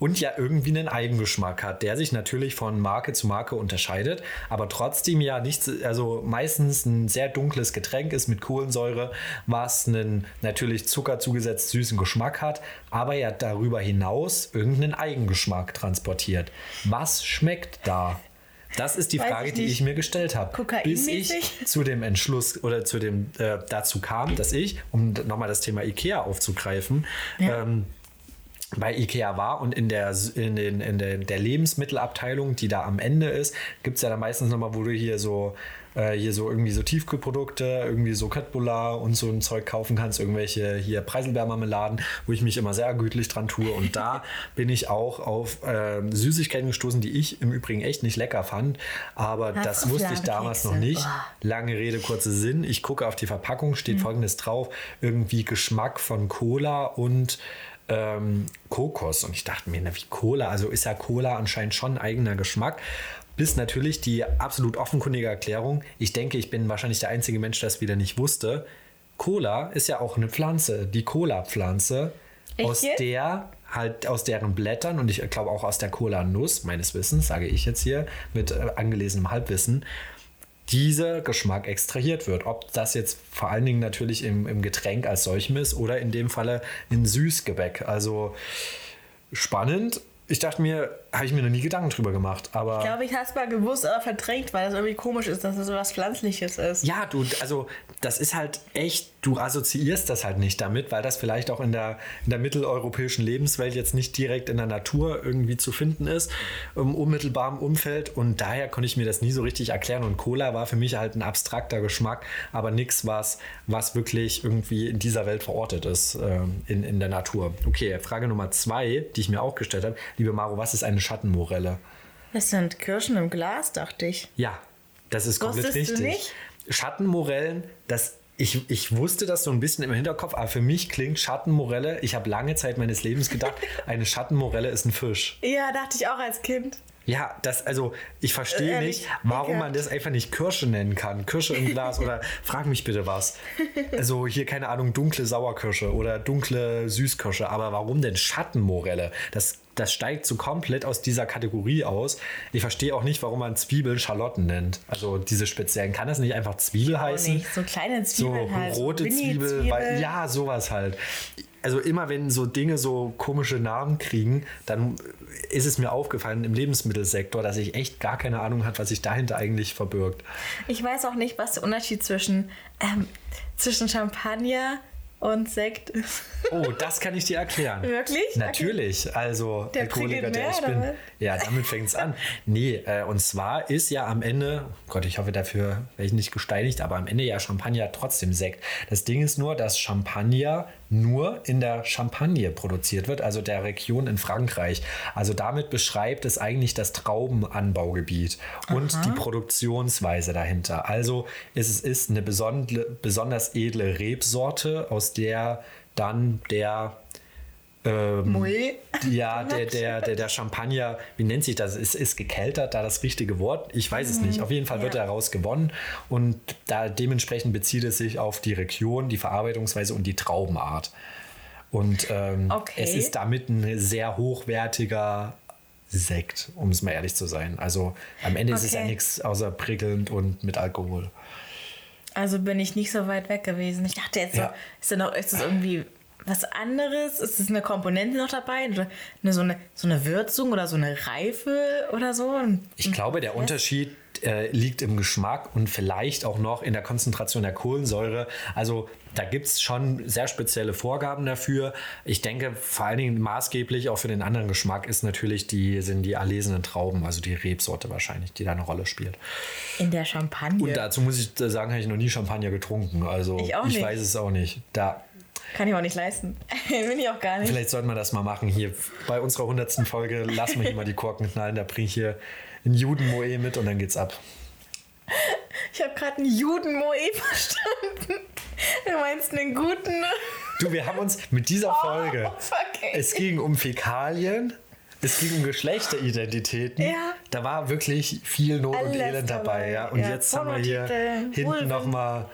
und ja irgendwie einen Eigengeschmack hat, der sich natürlich von Marke zu Marke unterscheidet, aber trotzdem ja nicht, also meistens ein sehr dunkles Getränk ist mit Kohlensäure, was einen natürlich Zucker zugesetzt süßen Geschmack hat, aber ja darüber hinaus irgendeinen Eigengeschmack transportiert. Was schmeckt da? Das ist die Weiß Frage, ich die ich mir gestellt habe. Bis ich zu dem Entschluss oder zu dem äh, dazu kam, dass ich, um nochmal das Thema IKEA aufzugreifen, ähm, bei IKEA war und in der, in den, in der, der Lebensmittelabteilung, die da am Ende ist, gibt es ja dann meistens nochmal, wo du hier so äh, hier so irgendwie so Tiefkühlprodukte, irgendwie so Köttbullar und so ein Zeug kaufen kannst, irgendwelche hier Preiselbeermarmeladen, wo ich mich immer sehr gütlich dran tue. Und da bin ich auch auf ähm, Süßigkeiten gestoßen, die ich im Übrigen echt nicht lecker fand. Aber das wusste ich damals noch Haferflaumenkekse. nicht. Oh. Lange Rede, kurzer Sinn. Ich gucke auf die Verpackung, steht folgendes drauf: irgendwie Geschmack von Cola und ähm, Kokos. Und ich dachte mir, na, wie Cola? Also ist ja Cola anscheinend schon ein eigener Geschmack. Bis natürlich die absolut offenkundige Erklärung. Ich denke, ich bin wahrscheinlich der einzige Mensch, der es wieder nicht wusste. Cola ist ja auch eine Pflanze, die Cola-Pflanze, aus jetzt? der halt aus deren Blättern und ich glaube auch aus der Cola-Nuss, meines Wissens, sage ich jetzt hier mit äh, angelesenem Halbwissen, dieser Geschmack extrahiert wird. Ob das jetzt vor allen Dingen natürlich im, im Getränk als solchem ist oder in dem Falle in Süßgebäck. Also spannend. Ich dachte mir, habe ich mir noch nie Gedanken drüber gemacht, aber. Ich glaube, ich habe es mal gewusst, aber verdrängt, weil das irgendwie komisch ist, dass es so was Pflanzliches ist. Ja, du, also das ist halt echt, du assoziierst das halt nicht damit, weil das vielleicht auch in der, in der mitteleuropäischen Lebenswelt jetzt nicht direkt in der Natur irgendwie zu finden ist, im unmittelbaren Umfeld und daher konnte ich mir das nie so richtig erklären und Cola war für mich halt ein abstrakter Geschmack, aber nichts, was, was wirklich irgendwie in dieser Welt verortet ist, ähm, in, in der Natur. Okay, Frage Nummer zwei, die ich mir auch gestellt habe. Liebe Maro, was ist eine Schattenmorelle? Das sind Kirschen im Glas, dachte ich. Ja, das ist komplett Wusstest du richtig. nicht? Schattenmorellen, das ich, ich wusste das so ein bisschen im Hinterkopf, aber für mich klingt Schattenmorelle, ich habe lange Zeit meines Lebens gedacht, eine Schattenmorelle ist ein Fisch. Ja, dachte ich auch als Kind. Ja, das, also ich verstehe Ehrlich, nicht, warum man das einfach nicht Kirsche nennen kann. Kirsche im Glas oder frag mich bitte was. Also hier, keine Ahnung, dunkle Sauerkirsche oder dunkle Süßkirsche. Aber warum denn Schattenmorelle? Das, das steigt so komplett aus dieser Kategorie aus. Ich verstehe auch nicht, warum man Zwiebeln Schalotten nennt. Also diese speziellen. Kann das nicht einfach Zwiebel Oh, heißen? nicht. So kleine So Zwiebeln halt. so rote Zwiebel, Mini-Zwiebeln. weil, ja, sowas halt. Also immer wenn so Dinge so komische Namen kriegen, dann ist es mir aufgefallen im Lebensmittelsektor, dass ich echt gar keine Ahnung hat, was sich dahinter eigentlich verbirgt. Ich weiß auch nicht, was der Unterschied zwischen, ähm, zwischen Champagner und Sekt ist. Oh, das kann ich dir erklären. Wirklich? Natürlich. Also, Der Alkoholiker, der ich bin. Ja, damit fängt es an. Nee, äh, und zwar ist ja am Ende, oh Gott, ich hoffe, dafür werde ich nicht gesteinigt, aber am Ende ja Champagner trotzdem Sekt. Das Ding ist nur, dass Champagner nur in der Champagne produziert wird, also der Region in Frankreich. Also damit beschreibt es eigentlich das Traubenanbaugebiet und die Produktionsweise dahinter. Also es ist, ist eine besondere, besonders edle Rebsorte, aus der dann der ähm, Mui. ja, der, der, der, der Champagner, wie nennt sich das? Ist, ist gekeltert da das richtige Wort? Ich weiß es nicht. Auf jeden Fall wird Mhm. Ja. daraus gewonnen und da dementsprechend bezieht es sich auf die Region, die Verarbeitungsweise und die Traubenart. Und ähm, Okay. es ist damit ein sehr hochwertiger Sekt, um es mal ehrlich zu sein. Also am Ende ist es ja Okay. nichts außer prickelnd und mit Alkohol. Also bin ich nicht so weit weg gewesen. Ich dachte jetzt, so, Ja. ist, da noch, ist das irgendwie was anderes? Ist das eine Komponente noch dabei? Oder eine, so, eine, so eine Würzung oder so eine Reife oder so? Ich glaube, der Unterschied äh, liegt im Geschmack und vielleicht auch noch in der Konzentration der Kohlensäure. Also da gibt es schon sehr spezielle Vorgaben dafür. Ich denke, vor allen Dingen maßgeblich auch für den anderen Geschmack ist natürlich die, sind die erlesenen Trauben, also die Rebsorte wahrscheinlich, die da eine Rolle spielt. In der Champagne. Und dazu muss ich sagen, habe ich noch nie Champagner getrunken. Also Ich auch nicht. weiß es auch nicht. Da, Kann ich auch nicht leisten. Will ich auch gar nicht. vielleicht sollten wir das mal machen. Hier bei unserer 100. Folge lassen wir hier mal die Korken knallen. Da bringe ich hier einen Judenmoe mit und dann geht's ab. Ich habe gerade einen Judenmoe verstanden. Du meinst einen guten? Du, wir haben uns mit dieser Folge, Oh, fuck, ey. es ging um Fäkalien, es ging um Geschlechteridentitäten. Ja. Da war wirklich viel Not und Alles Elend dabei. dabei. Ja. Und Ja, jetzt haben wir hier hinten nochmal.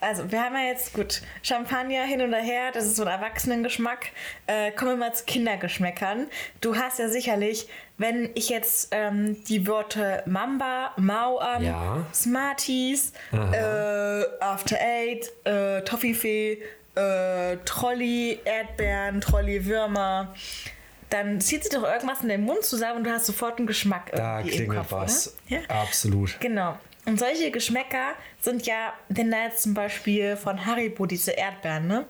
Also, wir haben ja jetzt, gut, Champagner hin und her, das ist so ein Erwachsenengeschmack. Äh, kommen wir mal zu Kindergeschmäckern. Du hast ja sicherlich, wenn ich jetzt ähm, die Worte Mamba, Mauam, Ja. Smarties, äh, After Eight, äh, Toffifee, äh, Trolli, Erdbeeren, Trolli, Würmer, dann zieht sich doch irgendwas in den Mund zusammen und du hast sofort einen Geschmack Da irgendwie im klingelt Kopf, was. Ja? Absolut. Genau. Und solche Geschmäcker sind ja, denn da jetzt zum Beispiel von Haribo diese Erdbeeren, ne?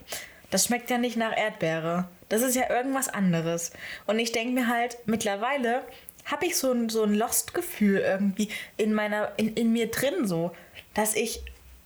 Das schmeckt ja nicht nach Erdbeere. Das ist ja irgendwas anderes. Und ich denke mir halt, mittlerweile habe ich so ein, so ein Lost-Gefühl irgendwie in meiner, in, in mir drin so, dass ich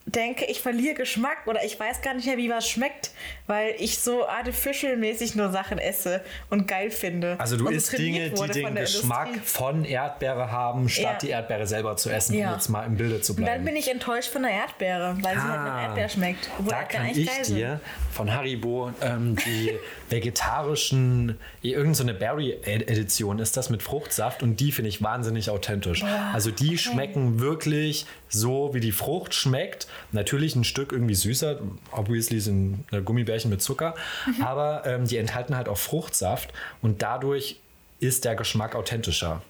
denke, ich verliere Geschmack oder ich weiß gar nicht mehr, wie was schmeckt, weil ich so artificial-mäßig nur Sachen esse und geil finde. Also du so isst Dinge, die den Geschmack Industrie. von Erdbeere haben, statt Ja. die Erdbeere selber zu essen, um Ja. jetzt mal im Bilde zu Und dann bleiben. bin ich enttäuscht von der Erdbeere, weil sie halt nach Ah, Erdbeer schmeckt. Da kann ich dir von Haribo ähm, die vegetarischen, irgendeine so Berry-Edition ist das mit Fruchtsaft und die finde ich wahnsinnig authentisch. also die schmecken wirklich so, wie die Frucht schmeckt. Natürlich ein Stück irgendwie süßer, obviously sind äh, Gummibärchen mit Zucker, Mhm. aber ähm, die enthalten halt auch Fruchtsaft und dadurch ist der Geschmack authentischer.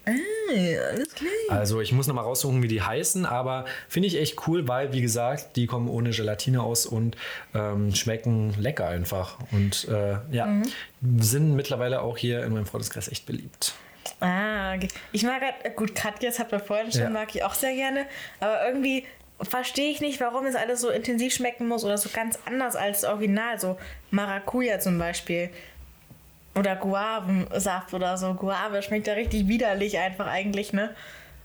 Ey, alles klar. Also ich muss noch mal raussuchen, wie die heißen, aber finde ich echt cool, weil, wie gesagt, die kommen ohne Gelatine aus und ähm, schmecken lecker einfach. Und äh, ja, Mhm. sind mittlerweile auch hier in meinem Freundeskreis echt beliebt. Ah, okay. ich mag halt, gut, Katjes habt ihr vorhin schon, Ja. mag ich auch sehr gerne. Aber irgendwie verstehe ich nicht, warum es alles so intensiv schmecken muss oder so ganz anders als das Original. So Maracuja zum Beispiel. Oder Guavensaft oder so. Guave schmeckt ja richtig widerlich einfach eigentlich, ne?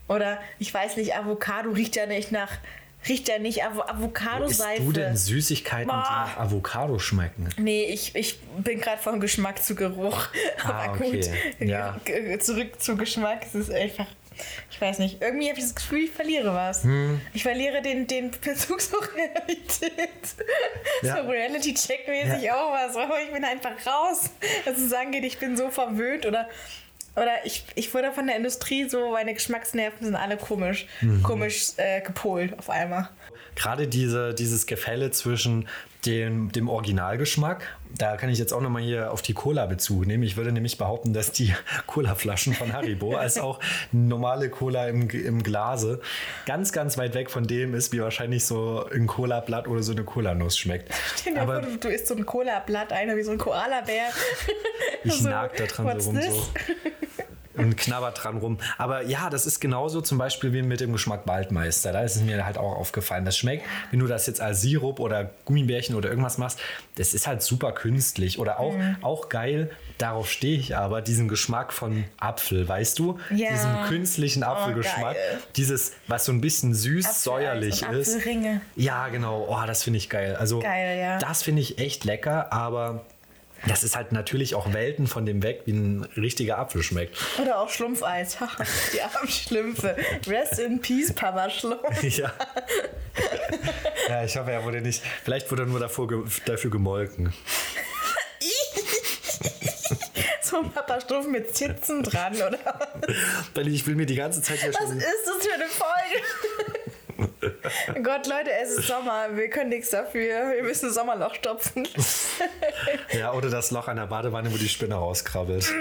Oder ich weiß nicht, Avocado riecht ja nicht nach. Riecht ja nicht Avo Avocado-Seife. du denn Süßigkeiten, Boah. die nach Avocado schmecken? Nee, ich, ich bin gerade von Geschmack zu Geruch. Ah, Aber gut, okay. Ja. G- zurück zu Geschmack. Es ist einfach. Ich weiß nicht. Irgendwie habe ich das Gefühl, ich verliere was. Hm. Ich verliere den, den Bezug zur Realität. Ja. So Reality-Check-mäßig Ja. auch was. Aber ich bin einfach raus, dass es angeht, ich bin so verwöhnt oder. Oder ich, ich wurde von der Industrie so, meine Geschmacksnerven sind alle komisch, Mhm. komisch äh, gepolt auf einmal. Gerade diese, dieses Gefälle zwischen dem, dem Originalgeschmack, da kann ich jetzt auch nochmal hier auf die Cola Bezug nehmen. Ich würde nämlich behaupten, dass die Cola-Flaschen von Haribo als auch normale Cola im, im Glase ganz, ganz weit weg von dem ist, wie wahrscheinlich so ein Cola-Blatt oder so eine Cola-Nuss schmeckt. Stell vor, du, du isst so ein Cola-Blatt, einer wie so ein Koala-Bär. Ich So, nag da dran so rum this? so. Und knabbert dran rum. Aber ja, das ist genauso zum Beispiel wie mit dem Geschmack Waldmeister. Da ist es mir halt auch aufgefallen. Das schmeckt, wenn du das jetzt als Sirup oder Gummibärchen oder irgendwas machst, das ist halt super künstlich. Oder auch, Mhm. auch geil, darauf stehe ich aber, diesen Geschmack von Apfel, weißt du? Ja. Diesen künstlichen Apfelgeschmack. geil. Dieses, was so ein bisschen süß, säuerlich ist. Apfelringe. Ja, genau. Oh, das finde ich geil. Also, Geil, ja. das finde ich echt lecker, aber das ist halt natürlich auch Welten von dem weg, wie ein richtiger Apfel schmeckt. Oder auch Schlumpfeis. Die armen Schlümpfe. Rest in peace, Papa Schlumpf. Ja. ja, ich hoffe, er wurde nicht. Vielleicht wurde er nur davor ge dafür gemolken. So ein Papa Schlumpf mit Zitzen dran, oder? Weil ich will mir die ganze Zeit ja Was schon. ist das für eine Folge? Gott, Leute, es ist Sommer. Wir können nichts dafür. Wir müssen Sommerloch stopfen. Ja, oder das Loch an der Badewanne, wo die Spinne rauskrabbelt.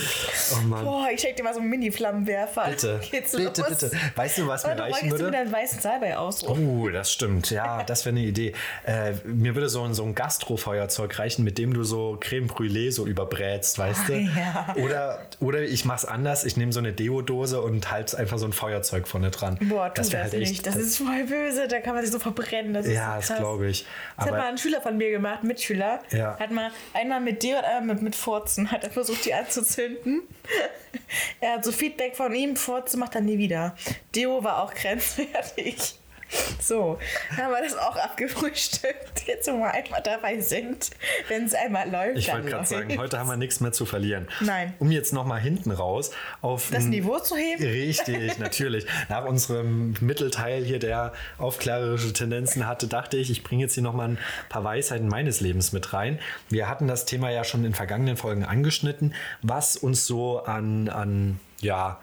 Oh. Oh Mann. Boah, ich check dir mal so einen Mini-Flammenwerfer. Bitte, Geht's bitte, los? bitte. Weißt du, was mir Aber du reichen würde? wieder einen weißen Salbei aus. Oh, das stimmt. Ja, das wäre eine Idee. Äh, mir würde so ein, so ein Gastrofeuerzeug reichen, mit dem du so Creme Brûlée so überbrätst, weißt du? ja. Oder, oder ich mach's anders. Ich nehme so eine Deodose und halte einfach so ein Feuerzeug vorne dran. Boah, tu das, wär halt nicht. Das ist voll böse. Da kann man sich so verbrennen. Das Ja, ist das so krass. glaube ich. Das hat mal Aber ein Schüler von mir gemacht, Mitschüler. Ja. Hat mal einmal mit dir und einmal mit, mit Furzen. Hat er versucht, die anzuzünden. er hat so Feedback von ihm, macht er nie wieder. Deo war auch grenzwertig. So, haben wir das auch abgefrühstückt. Jetzt, wo wir einmal dabei sind, wenn es einmal läuft. ich wollte gerade sagen, heute haben wir nichts mehr zu verlieren. Nein. Um jetzt nochmal hinten raus auf Das Niveau zu heben? Richtig, natürlich. Nach unserem Mittelteil hier, der aufklärerische Tendenzen hatte, dachte ich, ich bringe jetzt hier nochmal ein paar Weisheiten meines Lebens mit rein. Wir hatten das Thema ja schon in vergangenen Folgen angeschnitten, was uns so an, an ja,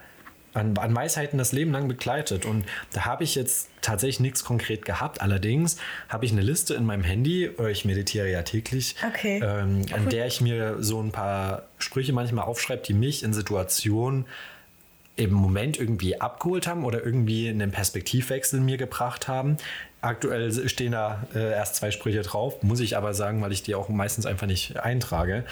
an, an Weisheiten das Leben lang begleitet. Und da habe ich jetzt tatsächlich nichts konkret gehabt. Allerdings habe ich eine Liste in meinem Handy, ich meditiere ja täglich, Okay. ähm, an der ich mir so ein paar Sprüche manchmal aufschreibe, die mich in Situationen im Moment irgendwie abgeholt haben oder irgendwie einen Perspektivwechsel mir gebracht haben. Aktuell stehen da äh, erst zwei Sprüche drauf, muss ich aber sagen, weil ich die auch meistens einfach nicht eintrage.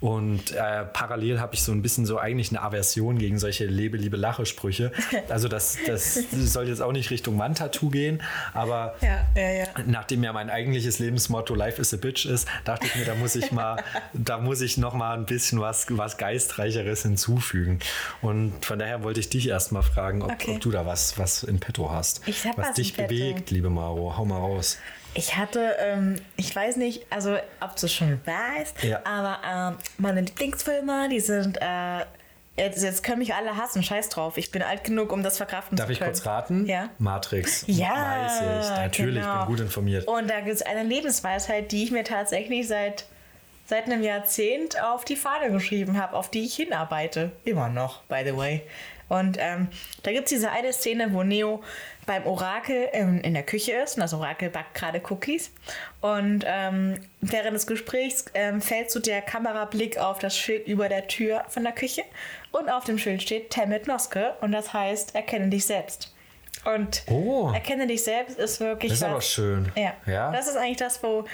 Und äh, parallel habe ich so ein bisschen so eigentlich eine Aversion gegen solche Lebe, Liebe, Lache-Sprüche. Also das, das soll jetzt auch nicht Richtung Wandtattoo gehen, aber Ja, ja, ja. Nachdem ja mein eigentliches Lebensmotto Life is a Bitch ist, dachte ich mir, da muss ich mal, da muss ich noch mal ein bisschen was, was geistreicheres hinzufügen. Und von daher wollte ich dich erst mal fragen, ob, Okay. ob du da was, was in petto hast. Ich was was dich bewegt, liebe Maro. Hau mal raus. Ich hatte, ähm, ich weiß nicht, also ob du es schon weißt, Ja. aber ähm, meine Lieblingsfilme, die sind, äh, jetzt, jetzt können mich alle hassen, scheiß drauf. Ich bin alt genug, um das verkraften Darf zu ich können. kurz raten? Ja. Matrix. Ja, Weiß ich. Natürlich, genau. bin gut informiert. Und da gibt es eine Lebensweisheit, die ich mir tatsächlich seit, seit einem Jahrzehnt auf die Fahne geschrieben habe, auf die ich hinarbeite. Immer noch, by the way. Und ähm, da gibt es diese eine Szene, wo Neo beim Orakel ähm, in der Küche ist und das Orakel backt gerade Cookies. Und ähm, während des Gesprächs ähm, fällt so der Kamerablick auf das Schild über der Tür von der Küche und auf dem Schild steht Temmet Noske und das heißt, erkenne dich selbst. Und Oh. erkenne dich selbst ist wirklich Das ist was, aber schön. ja. Ja? Das ist eigentlich das, wo,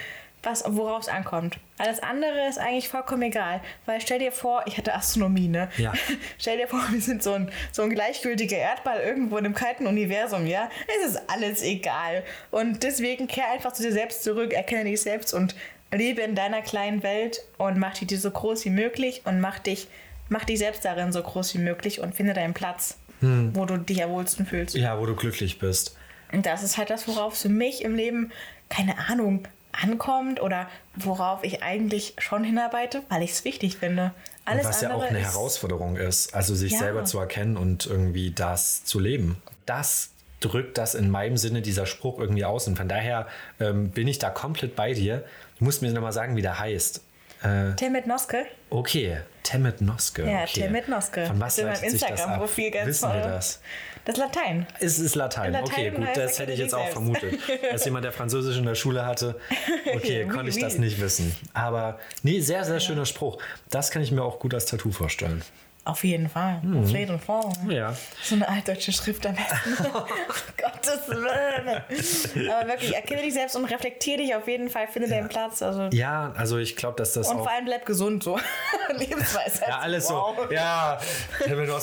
was, worauf es ankommt. Alles andere ist eigentlich vollkommen egal. Weil stell dir vor, ich hatte Astronomie, ne? Ja. stell dir vor, wir sind so ein, so ein gleichgültiger Erdball irgendwo in einem kalten Universum, ja? Es ist alles egal. Und deswegen kehr einfach zu dir selbst zurück, erkenne dich selbst und lebe in deiner kleinen Welt und mach die dir so groß wie möglich und mach dich, mach dich selbst darin so groß wie möglich und finde deinen Platz, wo du dich am wohlsten fühlst. Ja, wo du glücklich bist. Und das ist halt das, worauf es für mich im Leben, keine Ahnung, ankommt oder worauf ich eigentlich schon hinarbeite, weil ich es wichtig finde. Alles Was ja auch eine Herausforderung ist, also sich Ja. selber zu erkennen und irgendwie das zu leben. Das drückt das in meinem Sinne dieser Spruch irgendwie aus. Und von daher ähm, bin ich da komplett bei dir. Du musst mir nochmal sagen, wie der heißt. Äh, Timid Noske. okay, Temmet Noske. Ja, okay. Timid Noske. Von was leitet sich das ab? Wissen wir das? Das ist Latein. Es ist Latein. Latein okay, gut, das hätte ich jetzt auch vermutet. Als jemand, der Französisch in der Schule hatte, okay, konnte ich das nicht wissen. Aber nee, sehr, sehr schöner Spruch. Das kann ich mir auch gut als Tattoo vorstellen. Auf jeden Fall. Auf jeden Fall. Ja. So eine altdeutsche Schrift am besten. Gottes Willen. Aber wirklich, erkenne dich selbst und reflektiere dich auf jeden Fall, finde deinen Platz. Also. Ja, also ich glaube, dass das Und vor allem bleib gesund, so. Lebensweisheit. Ja, alles wow. so. Ja,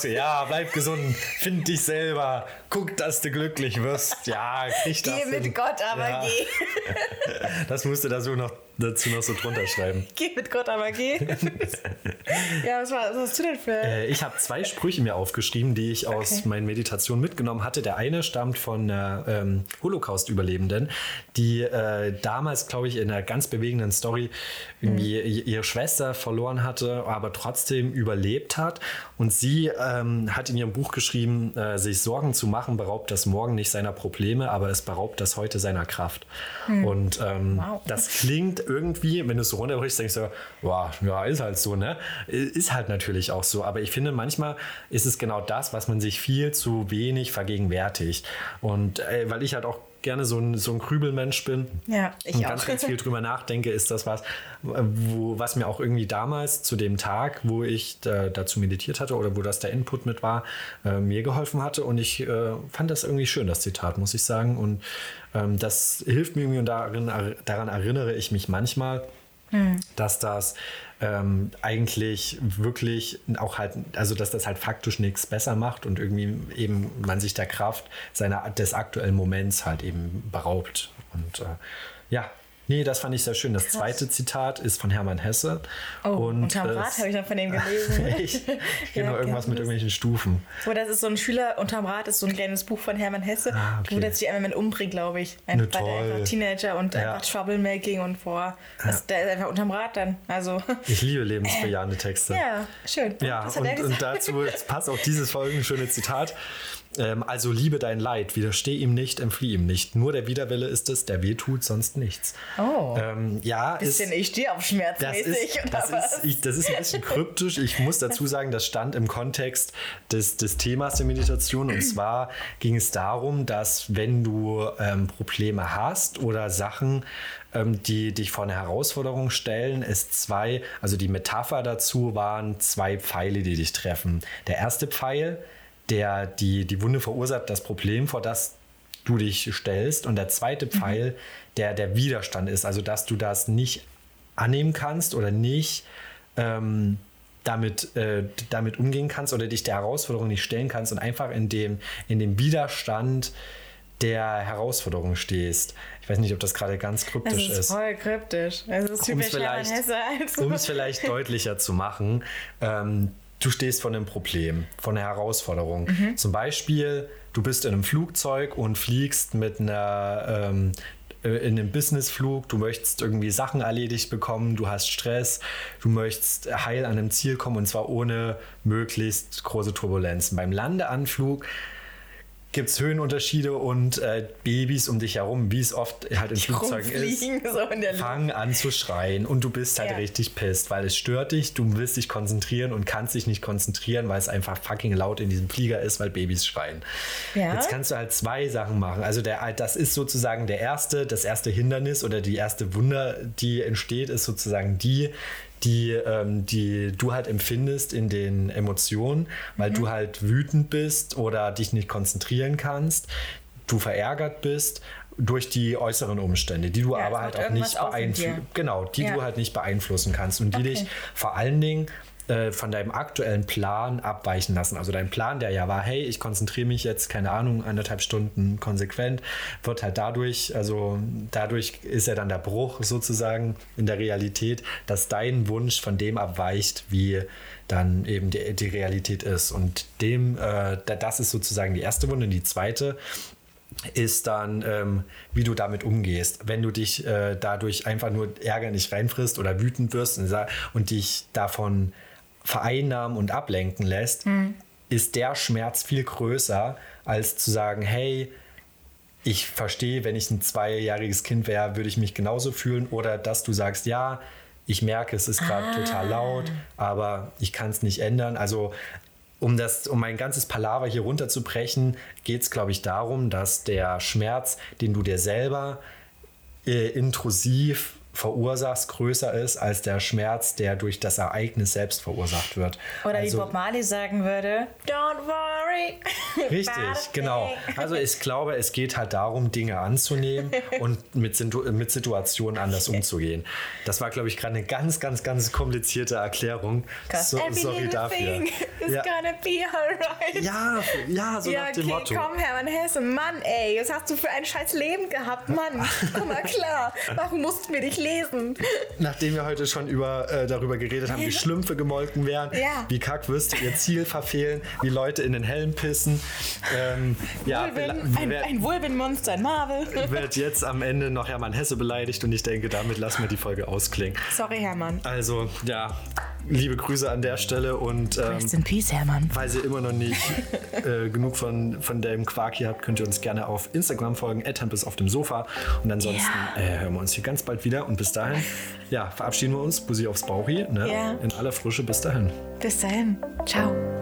ja, bleib gesund, find dich selber, guck, dass du glücklich wirst. Ja, krieg das Geh mit hin. Gott, aber Ja. geh. Das musst du da so noch, dazu noch so drunter schreiben. Geh mit Gott, aber geh. ja, was, war, was hast du denn für. Äh, ich habe zwei Sprüche mir aufgeschrieben, die ich aus Okay. meinen Meditationen mitgenommen hatte. Der eine stammt von einer ähm, Holocaust-Überlebenden, die äh, damals, glaube ich, in einer ganz bewegenden Story irgendwie i- ihre Schwester verloren hatte, aber trotzdem überlebt hat. Und sie ähm, hat in ihrem Buch geschrieben, äh, sich Sorgen zu machen, beraubt das Morgen nicht seiner Probleme, aber es beraubt das heute seiner Kraft. Und ähm, Wow. das klingt irgendwie, wenn du es so runterbrichst, denkst du, wow, ja, ist halt so, ne? Ist halt natürlich auch so. Aber ich finde, manchmal ist es genau das, was man sich viel zu wenig vergegenwärtigt. Und äh, weil ich halt auch gerne so ein, so ein Krübelmensch bin Ja, ich und auch. ganz, ganz viel drüber nachdenke, ist das was, wo, was mir auch irgendwie damals zu dem Tag, wo ich da, dazu meditiert hatte oder wo das der Input mit war, äh, mir geholfen hatte. Und ich äh, fand das irgendwie schön, das Zitat, muss ich sagen. Und ähm, das hilft mir irgendwie und darin, daran erinnere ich mich manchmal, dass das ähm, eigentlich wirklich auch halt, also dass das halt faktisch nichts besser macht und irgendwie eben man sich der Kraft seiner des aktuellen Moments halt eben beraubt. Und äh, ja, nee, das fand ich sehr schön. Das zweite Zitat ist von Hermann Hesse. Oh, und unterm äh, Rad habe ich noch von dem gelesen. Echt? Genau, Ja, irgendwas mit irgendwelchen Stufen. So, das ist so ein Schüler unterm Rad, ist so ein kleines Buch von Hermann Hesse, Ah, okay. wo der sich einmal mit umbringt, glaube ich. Einfach, Ne, weil der einfach Teenager und Ja. einfach Troublemaking und vor. Das, Der ist einfach unterm Rad dann. Also, Ich liebe lebensbejahende Texte. ja, schön. Ja, und, und gesagt? dazu passt auch dieses folgende schöne Zitat. Ähm, also liebe dein Leid, widersteh ihm nicht, entflieh ihm nicht. Nur der Widerwille ist es, der weh tut, sonst nichts. Oh. Ähm, ja, Bisschen, ist, ich stehe auf das, schmerzmäßig, ist, oder das, was? ist, ich, das ist ein bisschen kryptisch. Ich muss dazu sagen, das stand im Kontext des, des Themas der Meditation. Und zwar ging es darum, dass wenn du ähm, Probleme hast oder Sachen, ähm, die dich vor eine Herausforderung stellen, es zwei, also die Metapher dazu waren zwei Pfeile, die dich treffen. Der erste Pfeil, der die, die Wunde verursacht, das Problem, vor das du dich stellst. Und der zweite Pfeil, der der Widerstand ist, also dass du das nicht annehmen kannst oder nicht ähm, damit, äh, damit umgehen kannst oder dich der Herausforderung nicht stellen kannst und einfach in dem, in dem Widerstand der Herausforderung stehst. Ich weiß nicht, ob das gerade ganz Das kryptisch ist voll kryptisch. Das ist um es typisch vielleicht. Also. um es vielleicht deutlicher zu machen, ähm, du stehst vor einem Problem, vor einer Herausforderung. Mhm. Zum Beispiel, du bist in einem Flugzeug und fliegst mit einer ähm, äh, in einem Businessflug, du möchtest irgendwie Sachen erledigt bekommen, du hast Stress, du möchtest heil an einem Ziel kommen und zwar ohne möglichst große Turbulenzen. Beim Landeanflug gibt es Höhenunterschiede und äh, Babys um dich herum, wie es oft halt in Flugzeugen ist so fangen an zu schreien und du bist halt Ja. richtig pisst, weil es stört dich, du willst dich konzentrieren und kannst dich nicht konzentrieren, weil es einfach fucking laut in diesem Flieger ist, weil Babys schreien. Ja. Jetzt kannst du halt zwei Sachen machen. Also der, das ist sozusagen der erste, das erste Hindernis oder die erste Wunder, die entsteht, ist sozusagen die, die, ähm, die du halt empfindest in den Emotionen, weil Mhm. du halt wütend bist oder dich nicht konzentrieren kannst, du verärgert bist durch die äußeren Umstände, die du Ja, aber halt auch nicht beeinflussen. Genau, die Ja. du halt nicht beeinflussen kannst und die Okay. dich vor allen Dingen äh, von deinem aktuellen Plan abweichen lassen. Also dein Plan, der ja war, hey, ich konzentriere mich jetzt, keine Ahnung, anderthalb Stunden konsequent, wird halt dadurch, also dadurch ist ja dann der Bruch sozusagen in der Realität, dass dein Wunsch von dem abweicht, wie dann eben die, die Realität ist. Und dem, äh, da- das ist sozusagen die erste Wunde. Und die zweite ist dann, ähm, wie du damit umgehst. Wenn du dich äh, dadurch einfach nur ärgerlich reinfrisst oder wütend wirst und, und dich davon vereinnahmen und ablenken lässt, ist der Schmerz viel größer, als zu sagen, hey, ich verstehe, wenn ich ein zweijähriges Kind wäre, würde ich mich genauso fühlen. Oder dass du sagst, ja, ich merke, es ist gerade total laut, aber ich kann es nicht ändern. Also um das, um mein ganzes Palaver hier runterzubrechen, geht es, glaube ich, darum, dass der Schmerz, den du dir selber äh, intrusiv verursachst, größer ist als der Schmerz, der durch das Ereignis selbst verursacht wird. Oder also, wie Bob Marley sagen würde, don't worry. Richtig, genau. Also ich glaube, es geht halt darum, Dinge anzunehmen und mit, mit Situationen anders umzugehen. Das war, glaube ich, gerade eine ganz, ganz, ganz komplizierte Erklärung. So, sorry dafür. Ja. gonna be alright. Ja, ja, so Ja, nach dem okay, Motto. komm, Hermann Hesse, Mann, ey, was hast du für ein scheiß Leben gehabt, Mann? Komm mal klar, warum mussten wir dich lesen? Nachdem wir heute schon über, äh, darüber geredet haben, wie Schlümpfe gemolken werden, Ja. wie Kackwürste ihr Ziel verfehlen, wie Leute in den Helm pissen. Ähm, ja, Wulbin, ein, ein Wulbin-Monster in Marvel. wird jetzt am Ende noch Hermann Hesse beleidigt und ich denke, damit lassen wir die Folge ausklingen. Sorry, Hermann. Also, ja, liebe Grüße an der Stelle und ähm, Rest in Peace, Hermann. falls ihr immer noch nicht äh, genug von, von dem Quark hier habt, könnt ihr uns gerne auf Instagram folgen, bis auf dem Sofa. Und ansonsten Ja. äh, hören wir uns hier ganz bald wieder. Und bis dahin, ja, verabschieden wir uns. Bussi aufs Bauchi. Ne? Ja. In aller Frische. Bis dahin. Bis dahin. Ciao.